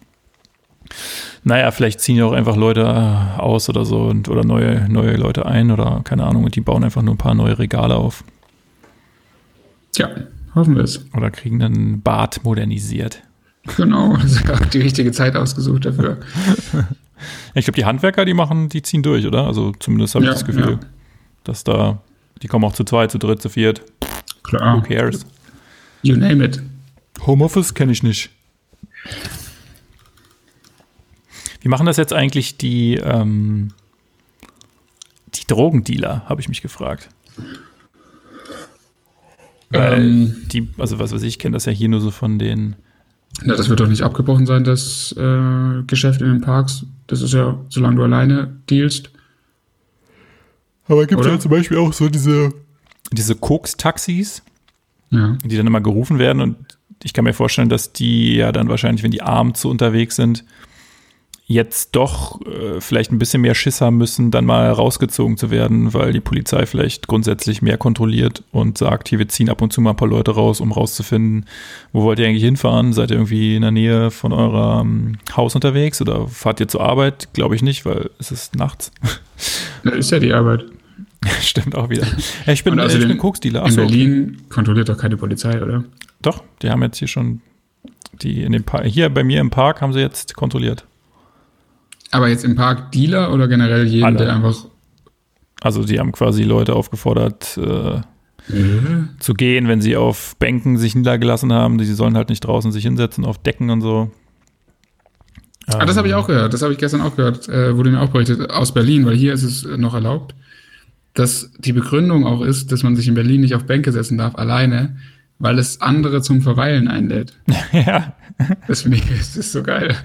Naja, vielleicht ziehen ja auch einfach Leute äh, aus oder so und, oder neue, neue Leute ein oder keine Ahnung und die bauen einfach nur ein paar neue Regale auf Tja, hoffen wir es. oder kriegen dann ein Bad modernisiert. Genau, das ist ja auch die richtige Zeit ausgesucht dafür. Ich glaube, die Handwerker, die machen, die ziehen durch, oder? Also zumindest habe ich Ja, das Gefühl, ja. Dass da, die kommen auch zu zweit, zu dritt, zu viert. Klar. Who cares? You name it. Homeoffice kenne ich nicht. Wie machen das jetzt eigentlich die, ähm, die Drogendealer, habe ich mich gefragt. Weil Ähm, die, also was weiß ich, kenne das ja hier nur so von den. Ja, das wird doch nicht abgebrochen sein, das äh, Geschäft in den Parks. Das ist ja, solange du alleine dealst. Aber gibt Oder? zum Beispiel auch so diese. Diese Koks-Taxis, Ja. die dann immer gerufen werden und ich kann mir vorstellen, dass die ja dann wahrscheinlich, wenn die abends so unterwegs sind, jetzt doch äh, vielleicht ein bisschen mehr Schiss haben müssen, dann mal rausgezogen zu werden, weil die Polizei vielleicht grundsätzlich mehr kontrolliert und sagt, hier, wir ziehen ab und zu mal ein paar Leute raus, um rauszufinden, wo wollt ihr eigentlich hinfahren? Seid ihr irgendwie in der Nähe von eurem Haus unterwegs oder fahrt ihr zur Arbeit? Glaube ich nicht, weil es ist nachts. Das ist ja die Arbeit. Stimmt auch wieder. Ich bin, äh, ich bin Koksdealer. In Berlin kontrolliert doch keine Polizei, oder? doch, die haben jetzt hier schon die in dem Park, hier bei mir im Park haben sie jetzt kontrolliert. Aber jetzt im Park Dealer oder generell jeden, Alle. der einfach. Also die haben quasi Leute aufgefordert, äh, zu gehen, wenn sie auf Bänken sich niedergelassen haben. Die sollen halt nicht draußen sich hinsetzen, auf Decken und so. Ah, das habe ich auch gehört. Das habe ich gestern auch gehört. Äh, wurde mir auch berichtet aus Berlin, weil hier ist es noch erlaubt, dass die Begründung auch ist, dass man sich in Berlin nicht auf Bänke setzen darf, alleine, weil es andere zum Verweilen einlädt. ja. Das finde ich, das ist so geil.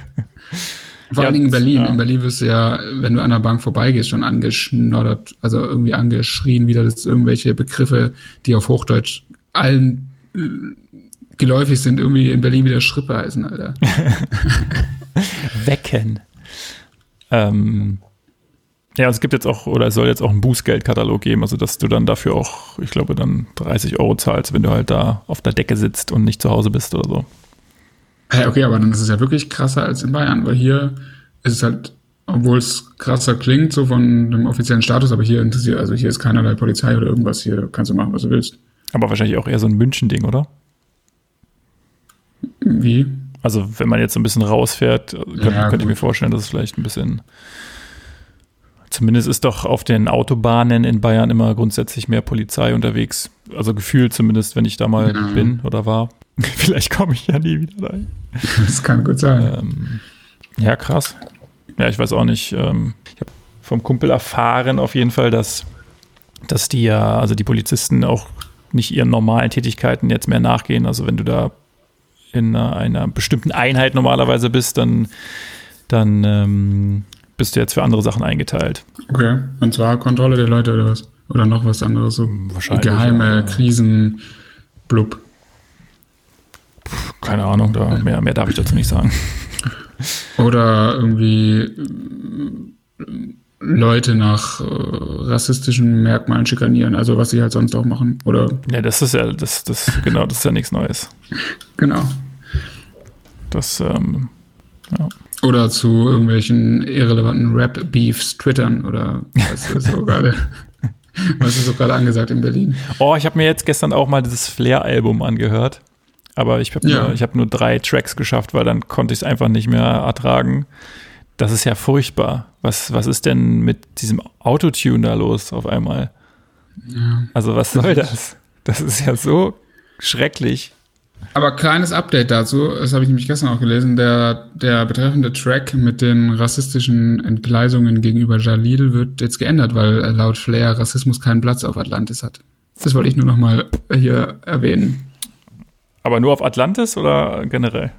Vor Ja, allen Dingen in Berlin. ja. In Berlin wirst du ja, wenn du an der Bank vorbeigehst, schon angeschnoddert, also irgendwie angeschrien, wieder dass irgendwelche Begriffe, die auf Hochdeutsch allen äh, geläufig sind, irgendwie in Berlin wieder Schrippe heißen, Alter. Wecken. Ähm, ja, es gibt jetzt auch, oder es soll jetzt auch einen Bußgeldkatalog geben, also dass du dann dafür auch, ich glaube, dann 30 Euro zahlst, wenn du halt da auf der Decke sitzt und nicht zu Hause bist oder so. Hey, okay, aber dann ist es ja wirklich krasser als in Bayern, weil hier ist es halt, obwohl es krasser klingt, so von dem offiziellen Status, aber hier interessiert, also hier ist keinerlei Polizei oder irgendwas, hier kannst du machen, was du willst. Aber wahrscheinlich auch eher so ein München-Ding, oder? Wie? Also wenn man jetzt so ein bisschen rausfährt, könnte, Ja, könnte ich mir vorstellen, dass es vielleicht ein bisschen. Zumindest ist doch auf den Autobahnen in Bayern immer grundsätzlich mehr Polizei unterwegs. Also gefühlt zumindest, wenn ich da mal Ja. bin oder war. Vielleicht komme ich ja nie wieder rein. Das kann gut sein. Ähm, ja, krass. Ja, ich weiß auch nicht. Ähm, ich habe vom Kumpel erfahren auf jeden Fall, dass, dass die ja, also die Polizisten auch nicht ihren normalen Tätigkeiten jetzt mehr nachgehen. Also wenn du da in einer, einer bestimmten Einheit normalerweise bist, dann, dann ähm, bist du jetzt für andere Sachen eingeteilt. Okay. Und zwar Kontrolle der Leute oder was? Oder noch was anderes, so Wahrscheinlich, geheime ja. Krisen, blub. Keine Ahnung, da mehr, mehr darf ich dazu nicht sagen. Oder irgendwie äh, Leute nach äh, rassistischen Merkmalen schikanieren, also was sie halt sonst auch machen. Oder Ja, das ist ja, das, das, genau, das ist ja nichts Neues. genau. Das, ähm, ja. Oder zu irgendwelchen irrelevanten Rap-Beefs twittern oder was ist so gerade. Was ist so gerade angesagt in Berlin? Oh, ich habe mir jetzt gestern auch mal dieses Flair-Album angehört. Aber ich habe Ja. nur, ich hab nur drei Tracks geschafft, weil dann konnte ich es einfach nicht mehr ertragen. Das ist ja furchtbar. Was, was ist denn mit diesem Autotune da los auf einmal? Ja. Also was soll das? Das ist ja so schrecklich. Aber kleines Update dazu, das habe ich nämlich gestern auch gelesen, der, der betreffende Track mit den rassistischen Entgleisungen gegenüber Jalil wird jetzt geändert, weil laut Flair Rassismus keinen Platz auf Atlantis hat. Das wollte ich nur noch mal hier erwähnen. Aber nur auf Atlantis oder generell?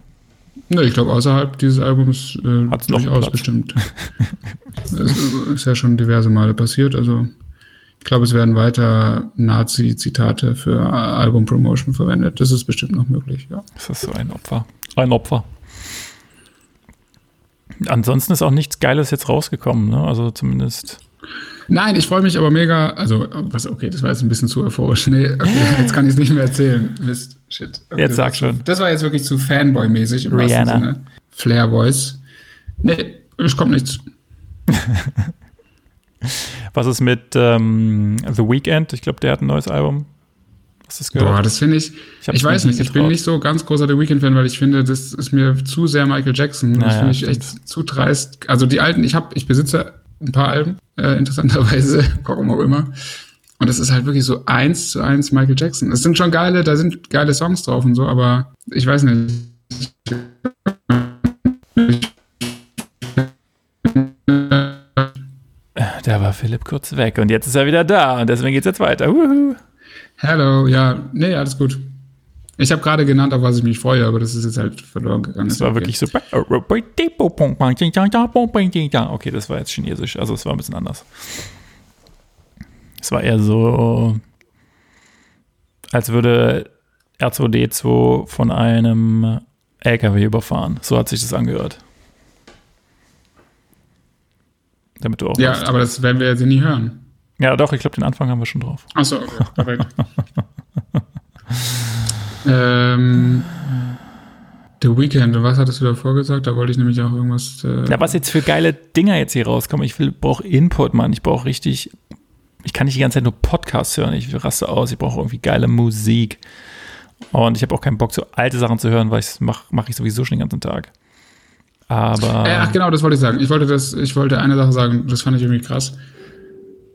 Ne, ich glaube, außerhalb dieses Albums äh, Hat's noch durchaus bestimmt. Es ist ja schon diverse Male passiert, also ich glaube, es werden weiter Nazi-Zitate für Album-Promotion verwendet. Das ist bestimmt noch möglich, ja. Das ist so ein Opfer. Ein Opfer. Ansonsten ist auch nichts Geiles jetzt rausgekommen, ne? Also zumindest. Nein, ich freue mich aber mega. Also, was, okay, das war jetzt ein bisschen zu euphorisch. Nee, okay, jetzt kann ich es nicht mehr erzählen. Mist, shit. Okay, Jetzt sag schon. Das war jetzt wirklich zu Fanboy-mäßig im wahrsten Rihanna. Sinne. Flair Voice. Nee, es kommt nichts. Was ist mit ähm, The Weeknd? Ich glaube, der hat ein neues Album. Hast du das gehört? Boah, das finde ich. Ich Ich, weiß nicht, ich bin nicht so ganz großer The Weeknd-Fan, weil ich finde, das ist mir zu sehr Michael Jackson. das Naja, finde ich stimmt. echt zu dreist. Also die alten, ich habe, ich besitze ein paar Alben, äh, interessanterweise, warum auch immer. Und das ist halt wirklich so eins zu eins Michael Jackson. Es sind schon geile, da sind geile Songs drauf und so, aber ich weiß nicht. Philipp kurz weg und jetzt ist er wieder da und deswegen geht's jetzt weiter. Hallo, ja, nee, alles gut. Ich habe gerade genannt, auf was ich mich freue, aber das ist jetzt halt verloren gegangen. Das war okay. wirklich so. Okay, das war jetzt Chinesisch, also es war ein bisschen anders. Es war eher so, als würde R2D2 von einem LKW überfahren. So hat sich das angehört. Damit du auch. Ja, weißt. aber das werden wir jetzt nie hören. Ja, doch, ich glaube, den Anfang haben wir schon drauf. Achso, okay, perfekt. ähm, The Weeknd, und was hattest du davor gesagt? Da wollte ich nämlich auch irgendwas. Äh, Ja, was jetzt für geile Dinger jetzt hier rauskommen. Ich brauche Input, Mann. Ich brauche richtig. Ich kann nicht die ganze Zeit nur Podcasts hören. Ich raste aus. Ich brauche irgendwie geile Musik. Und ich habe auch keinen Bock, so alte Sachen zu hören, weil ich mache mach ich sowieso schon den ganzen Tag. Aber. äh, ach, genau, das wollte ich sagen. Ich wollte, das, ich wollte eine Sache sagen, das fand ich irgendwie krass.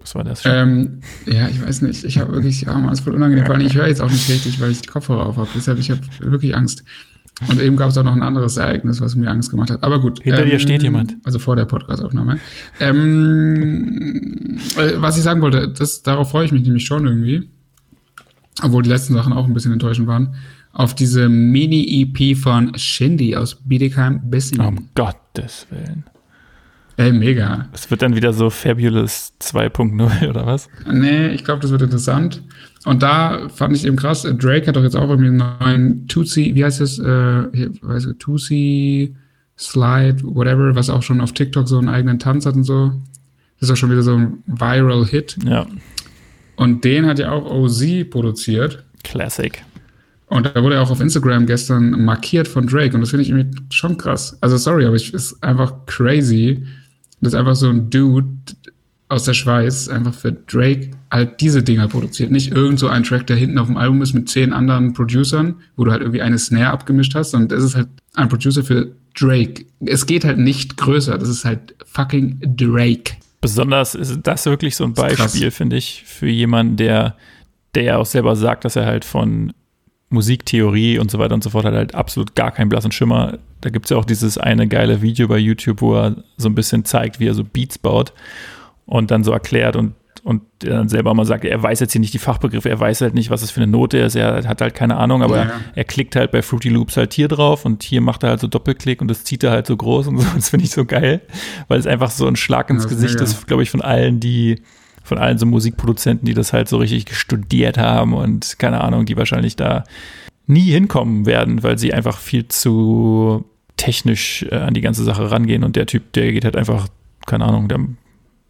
was war das? Ähm, ja, ich weiß nicht. Ich habe wirklich, ja, man, es voll unangenehm. Vor allem, ich höre jetzt auch nicht richtig, weil ich die Kopfhörer auf habe. Deshalb, ich habe wirklich Angst. Und eben gab es auch noch ein anderes Ereignis, was mir Angst gemacht hat. Aber gut. Hinter dir steht jemand. Also vor der Podcast-Aufnahme. Ähm, äh, was ich sagen wollte, das, darauf freue ich mich nämlich schon irgendwie. Obwohl die letzten Sachen auch ein bisschen enttäuschend waren. Auf diese Mini-EP von Shindy aus Bietigheim Bissing. um Gottes Willen. Ey, mega. Es wird dann wieder so Fabulous 2.0 oder was? Nee, ich glaube, das wird interessant. Und da fand ich eben krass, äh, Drake hat doch jetzt auch irgendwie einen neuen Tootsie, wie heißt das? Äh, hier, weiß ich, Tootsie Slide, whatever, was auch schon auf TikTok so einen eigenen Tanz hat und so. Das ist auch schon wieder so ein Viral Hit. Ja, Und den hat ja auch OZ produziert. Classic. Und da wurde er auch auf Instagram gestern markiert von Drake. Und das finde ich irgendwie schon krass. Also sorry, aber ich ist einfach crazy, dass einfach so ein Dude aus der Schweiz einfach für Drake halt diese Dinger produziert. Nicht irgend so ein Track, der hinten auf dem Album ist mit zehn anderen Producern, wo du halt irgendwie eine Snare abgemischt hast. Und es ist halt ein Producer für Drake. Es geht halt nicht größer. Das ist halt fucking Drake. Besonders ist das wirklich so ein. Beispiel, finde ich, für jemanden, der, der ja auch selber sagt, dass er halt von Musiktheorie und so weiter und so fort hat halt absolut gar keinen blassen Schimmer. Da gibt es ja auch dieses eine geile Video bei YouTube, wo er so ein bisschen zeigt, wie er so Beats baut und dann so erklärt und, und er dann selber mal sagt, er weiß jetzt hier nicht die Fachbegriffe, er weiß halt nicht, was das für eine Note ist, er hat halt keine Ahnung, aber Ja, ja. er klickt halt bei Fruity Loops halt hier drauf und hier macht er halt so Doppelklick und das zieht er halt so groß und so. Das finde ich so geil, weil es einfach so ein Schlag ins Ja, Gesicht ist, glaube ich, von allen, die von allen so Musikproduzenten, die das halt so richtig studiert haben und keine Ahnung, die wahrscheinlich da nie hinkommen werden, weil sie einfach viel zu technisch äh, an die ganze Sache rangehen und der Typ, der geht halt einfach, keine Ahnung, der,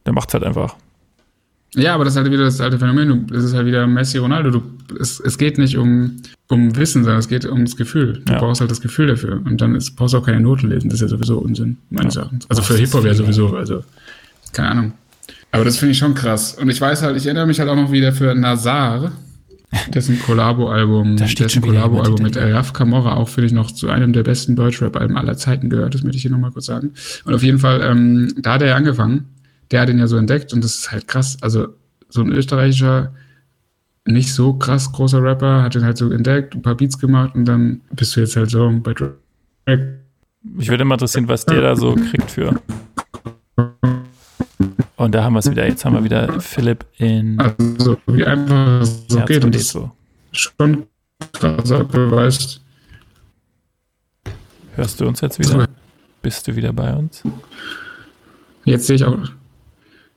der macht's halt einfach. Ja, aber das ist halt wieder das alte Phänomen. Du- Es ist halt wieder Messi Ronaldo. Du, es, es geht nicht um, um Wissen, sondern es geht um das Gefühl. Du Ja. brauchst halt das Gefühl dafür. Und dann ist, brauchst du auch keine Noten lesen. Das ist ja sowieso Unsinn, meines Ja. Erachtens. Also Ach, für Hip-Hop ja sowieso. Also, keine Ahnung. Aber das finde ich schon krass. Und ich weiß halt, ich erinnere mich halt auch noch wieder für Nazar, dessen steht dessen jemand mit Raf Camorra auch, finde ich, noch zu einem der besten Deutschrap-Alben aller Zeiten gehört. Das möchte ich hier nochmal kurz sagen. Und auf jeden Fall, ähm, da hat er ja angefangen. Der hat ihn ja so entdeckt und das ist halt krass. Also, so ein österreichischer, nicht so krass großer Rapper, hat ihn halt so entdeckt, ein paar Beats gemacht und dann bist du jetzt halt so bei Drake. Mich würde immer interessieren, was der da so kriegt für. Und da haben wir es wieder. Jetzt haben wir wieder Philipp in Also, wie einfach es so geht. Und das ist R2D2. schon krasser Beweis. Hörst du uns jetzt wieder? Bist du wieder bei uns? Jetzt sehe ich auch.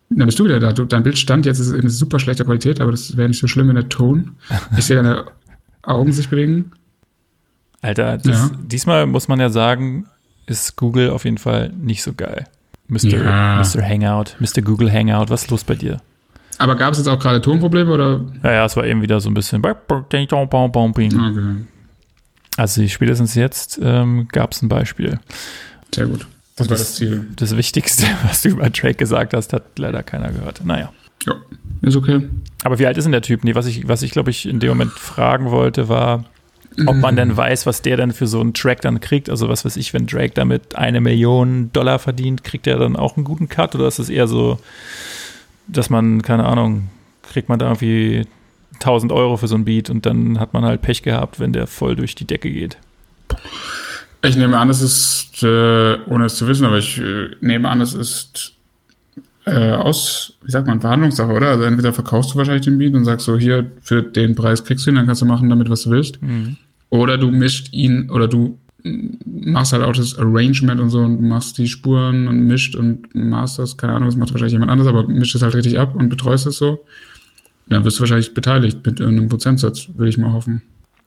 Dann bist du wieder da. Du, dein Bild stand jetzt ist in super schlechter Qualität, aber das wäre nicht so schlimm, wenn der Ton. Ich sehe deine Augen sich bewegen. Alter, das, Ja. diesmal muss man ja sagen, ist Google auf jeden Fall nicht so geil. Mr. Ja. Mr. Hangout, Mr. Google Hangout, was ist los bei dir? Aber gab es jetzt auch gerade Tonprobleme oder? Ja, ja, es war eben wieder so ein bisschen. Okay. Also spätestens jetzt ähm, gab es ein Beispiel. Sehr gut. Das war das Ziel. Das Wichtigste, was du über Drake gesagt hast, hat leider keiner gehört. Naja. Ja, ist okay. Aber wie alt ist denn der Typ? Nee, was ich, was ich glaube ich, in dem Moment fragen wollte, war, ob man denn weiß, was der dann für so einen Track dann kriegt. Also was weiß ich, wenn Drake damit eine Million Dollar verdient, kriegt er dann auch einen guten Cut? Oder ist es eher so, dass man, keine Ahnung, kriegt man da irgendwie 1000 Euro für so ein Beat und dann hat man halt Pech gehabt, wenn der voll durch die Decke geht. Ich nehme an, es ist, äh, ohne es zu wissen, aber ich äh, nehme an, es ist äh, aus, wie sagt man, Verhandlungssache, oder? Also entweder verkaufst du wahrscheinlich den Beat und sagst so, hier, für den Preis kriegst du ihn, dann kannst du machen damit, was du willst. Mhm. Oder du mischt ihn, oder du machst halt auch das Arrangement und so und machst die Spuren und mischt und masters, keine Ahnung, das macht wahrscheinlich jemand anderes, aber mischt es halt richtig ab und betreust es so. Dann wirst du wahrscheinlich beteiligt mit irgendeinem Prozentsatz, würde ich mal hoffen.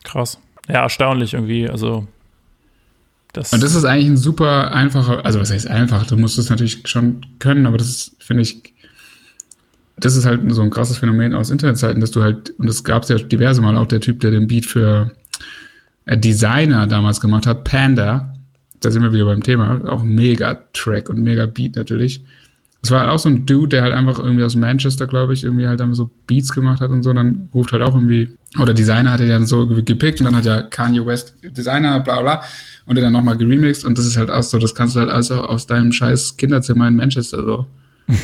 Krass. Ja, erstaunlich irgendwie. Also das und das ist eigentlich ein super einfacher, also was heißt einfach, du musst es natürlich schon können, aber das ist, finde ich, das ist halt so ein krasses Phänomen aus Internetzeiten, dass du halt, und das gab es ja diverse Mal, auch der Typ, der den Beat für äh, Designer damals gemacht hat, Panda, da sind wir wieder beim Thema, auch mega Track und mega Beat natürlich. Das war halt auch so ein Dude, der halt einfach irgendwie aus Manchester, glaube ich, irgendwie halt dann so Beats gemacht hat und so. Und dann ruft halt auch irgendwie, oder Designer hat er dann so gepickt und dann hat ja Kanye West Designer, bla bla, und der dann nochmal geremixed. Und das ist halt auch so, das kannst du halt also aus deinem scheiß Kinderzimmer in Manchester so.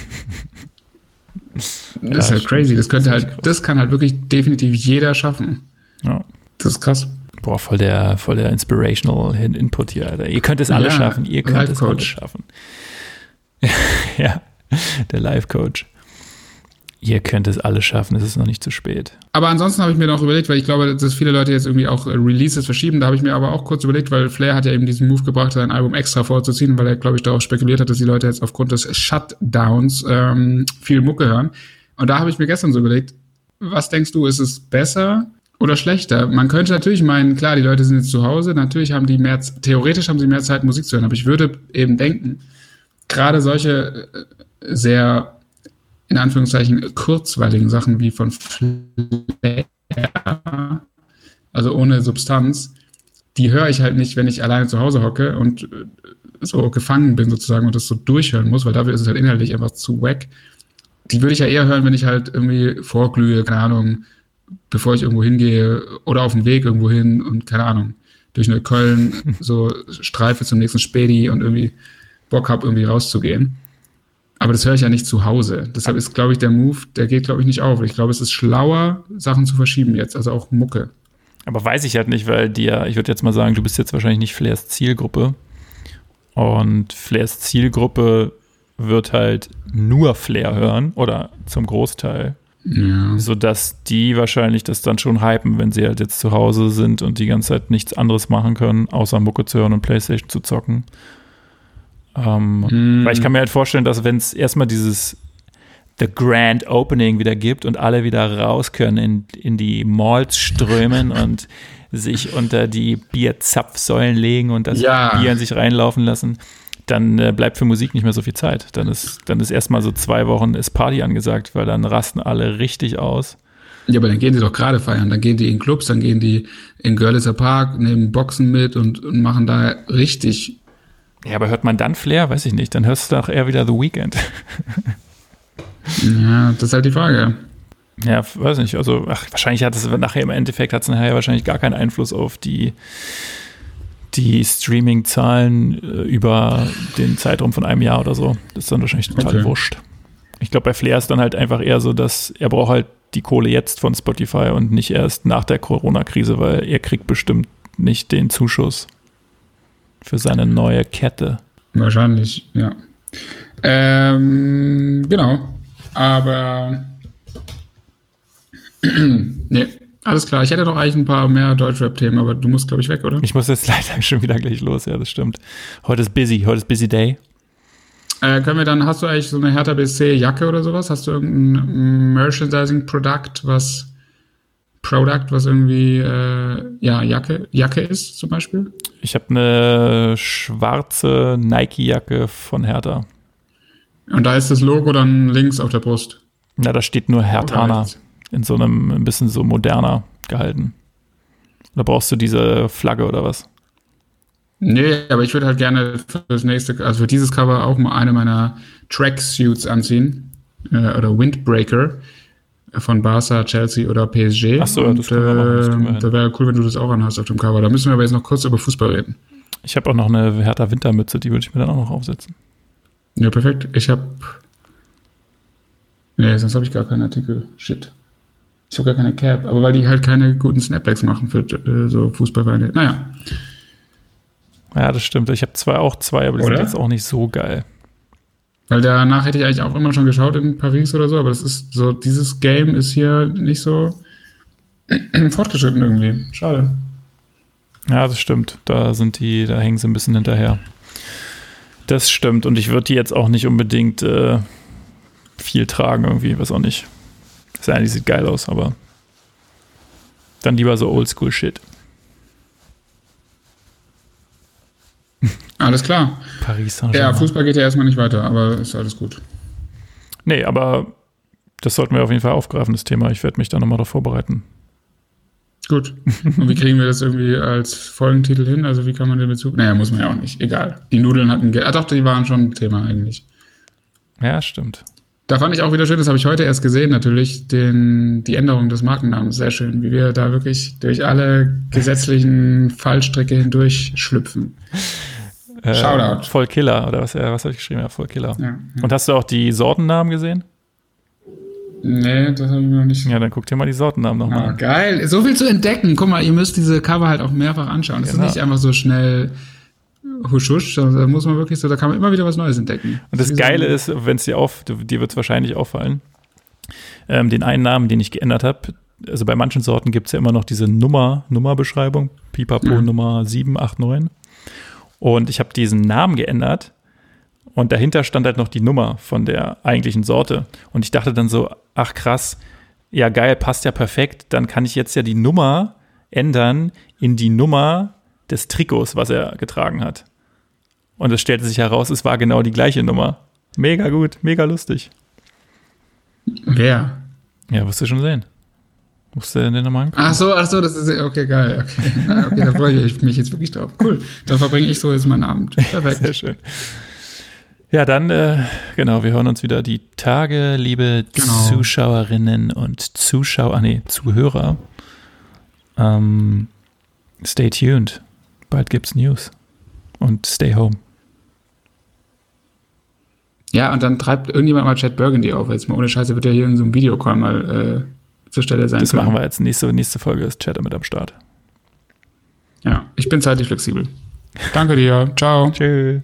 das ja, ist halt crazy. Das könnte halt, das kann halt wirklich definitiv jeder schaffen. Ja. Das ist krass. Boah, voll der, voll der inspirational Input hier, Alter. Ihr könnt es alle ja, schaffen. Ihr könnt es alle schaffen. ja. der Life-Coach. Ihr könnt es alle schaffen, es ist noch nicht zu spät. Aber ansonsten habe ich mir noch überlegt, weil ich glaube, dass viele Leute jetzt irgendwie auch äh, Releases verschieben. Da habe ich mir aber auch kurz überlegt, weil Flair hat ja eben diesen Move gebracht, sein Album extra vorzuziehen, weil er, glaube ich, darauf spekuliert hat, dass die Leute jetzt aufgrund des Shutdowns ähm, viel Mucke hören. Und da habe ich mir gestern so überlegt, was denkst du, ist es besser oder schlechter? Man könnte natürlich meinen, klar, die Leute sind jetzt zu Hause, natürlich haben die mehr, theoretisch haben sie mehr Zeit, Musik zu hören, aber ich würde eben denken, gerade solche äh, sehr, in Anführungszeichen, kurzweiligen Sachen wie von Flair, also ohne Substanz, die höre ich halt nicht, wenn ich alleine zu Hause hocke und äh, so gefangen bin sozusagen und das so durchhören muss, weil dafür ist es halt inhaltlich einfach zu wack. Die würde ich ja eher hören, wenn ich halt irgendwie vorglühe, keine Ahnung, bevor ich irgendwo hingehe oder auf dem Weg irgendwo hin und keine Ahnung, durch eine Köln so streife zum nächsten Späti und irgendwie Bock habe, irgendwie rauszugehen. Aber das höre ich ja nicht zu Hause. Deshalb ist, glaube ich, der Move, der geht, glaube ich, nicht auf. Ich glaube, es ist schlauer, Sachen zu verschieben jetzt, also auch Mucke. Aber weiß ich halt nicht, weil dir, ich würde jetzt mal sagen, du bist jetzt wahrscheinlich nicht Flairs Zielgruppe. Und Flairs Zielgruppe wird halt nur Flair hören oder zum Großteil. Ja. Sodass die wahrscheinlich das dann schon hypen, wenn sie halt jetzt zu Hause sind und die ganze Zeit nichts anderes machen können, außer Mucke zu hören und Playstation zu zocken. Ähm, mm. Weil ich kann mir halt vorstellen, dass wenn es erstmal dieses The Grand Opening wieder gibt und alle wieder raus können in, in die Malls strömen und sich unter die Bierzapfsäulen legen und das ja. Bier in sich reinlaufen lassen, dann äh, bleibt für Musik nicht mehr so viel Zeit. Dann ist, dann ist erstmal so zwei Wochen ist Party angesagt, weil dann rasten alle richtig aus. Ja, aber dann gehen sie doch gerade feiern. Dann gehen die in Clubs, dann gehen die in Görlitzer Park, nehmen Boxen mit und, und machen da richtig ja, aber hört man dann Flair? Weiß ich nicht. Dann hörst du doch eher wieder The Weeknd. ja, das ist halt die Frage. Ja, weiß nicht. Also, ach, wahrscheinlich hat es nachher im Endeffekt hat es nachher wahrscheinlich gar keinen Einfluss auf die, die Streaming-Zahlen äh, über den Zeitraum von einem Jahr oder so. Das ist dann wahrscheinlich total okay. wurscht. Ich glaube, bei Flair ist dann halt einfach eher so, dass er braucht halt die Kohle jetzt von Spotify und nicht erst nach der Corona-Krise, weil er kriegt bestimmt nicht den Zuschuss für seine neue Kette. Wahrscheinlich, ja. Ähm, genau. Aber nee, alles klar. Ich hätte doch eigentlich ein paar mehr Deutschrap-Themen, aber du musst, glaube ich, weg, oder? Ich muss jetzt leider schon wieder gleich los, ja, das stimmt. Heute ist busy, heute ist busy day. Äh, können wir dann, hast du eigentlich so eine Hertha BSC-Jacke oder sowas? Hast du irgendein Merchandising-Produkt, was Product, was irgendwie äh, ja Jacke Jacke ist zum Beispiel? Ich habe eine schwarze Nike-Jacke von Hertha. Und da ist das Logo dann links auf der Brust. Na, da steht nur Hertana in so einem ein bisschen so moderner gehalten. Oder brauchst du diese Flagge oder was? Nee, aber ich würde halt gerne für das nächste, also für dieses Cover auch mal eine meiner Tracksuits anziehen. Äh, oder Windbreaker von Barca, Chelsea oder PSG. Achso, ja, das können wir machen. Das äh, da wäre cool, wenn du das auch anhast auf dem Cover. Da müssen wir aber jetzt noch kurz über Fußball reden. Ich habe auch noch eine Hertha Wintermütze, die würde ich mir dann auch noch aufsetzen. Ja, perfekt. Ich habe. Nee, sonst habe ich gar keinen Artikel. Shit. Ich habe gar keine Cap, aber weil die halt keine guten Snapbacks machen für äh, so Fußballvereine. Naja. Ja, das stimmt. Ich habe zwar auch zwei, aber die Oder? sind jetzt auch nicht so geil. Weil danach hätte ich eigentlich auch immer schon geschaut in Paris oder so, aber das ist so, dieses Game ist hier nicht so fortgeschritten irgendwie. Schade. Ja, das stimmt. Da sind die, da hängen sie ein bisschen hinterher. Das stimmt. Und ich würde die jetzt auch nicht unbedingt äh, viel tragen irgendwie, was auch nicht. Das eigentlich sieht geil aus, aber dann lieber so Oldschool-Shit. Alles klar. Paris Ja, Saint-Germain. Fußball geht ja erstmal nicht weiter, aber ist alles gut. Nee, aber das sollten wir auf jeden Fall aufgreifen, das Thema. Ich werde mich da nochmal darauf vorbereiten. Gut. Und wie kriegen wir das irgendwie als Folgentitel hin? Also wie kann man den Bezug? Naja, muss man ja auch nicht. Egal. Die Nudeln hatten. Ge ah, doch, die waren schon Thema eigentlich. Ja, stimmt. Da fand ich auch wieder schön, das habe ich heute erst gesehen, natürlich, den, die Änderung des Markennamens. Sehr schön, wie wir da wirklich durch alle gesetzlichen Fallstricke hindurch schlüpfen. Äh, Shoutout. Voll Killer, oder was, ja, was habe ich geschrieben? Ja, voll Killer. Ja. Und hast du auch die Sortennamen gesehen? Nee, das habe ich noch nicht. Ja, dann guck dir mal die Sortennamen nochmal Ah, an. geil. So viel zu entdecken. Guck mal, ihr müsst diese Cover halt auch mehrfach anschauen. Das Genau. ist nicht einfach so schnell husch husch, sondern da muss man wirklich so, da kann man immer wieder was Neues entdecken. Und das Wie so- Geile ist, wenn es dir auf, dir wird es wahrscheinlich auffallen, ähm, den einen Namen, den ich geändert habe, also bei manchen Sorten gibt es ja immer noch diese Nummer, Nummerbeschreibung, Pipapo Ja. Nummer 789. Und ich habe diesen Namen geändert und dahinter stand halt noch die Nummer von der eigentlichen Sorte. Und ich dachte dann so, ach krass, ja geil, passt ja perfekt, dann kann ich jetzt ja die Nummer ändern in die Nummer des Trikots, was er getragen hat. Und es stellte sich heraus, es war genau die gleiche Nummer. Mega gut, mega lustig. Wer? Ja, wirst du schon sehen. Musst du den nochmal angucken. Ach so, ach so, das ist okay, geil. Okay, Na, okay da freue ich mich jetzt wirklich drauf. Cool. Dann verbringe ich so jetzt meinen Abend. Sehr Perfekt. schön. Ja, dann, äh, genau, wir hören uns wieder die Tage, liebe Genau. Zuschauerinnen und Zuschauer, ah, nee, Zuhörer. Ähm, stay tuned. Bald gibt's News. Und stay home. Ja, und dann treibt irgendjemand mal Chad Burgundy auf. Jetzt mal ohne Scheiße wird ja hier in so einem Videocall mal äh, zur Stelle sein Das können. machen wir jetzt. Nächste, nächste Folge ist Chatter mit am Start. Ja, ich bin zeitlich flexibel. Danke dir. Ciao. Tschüss.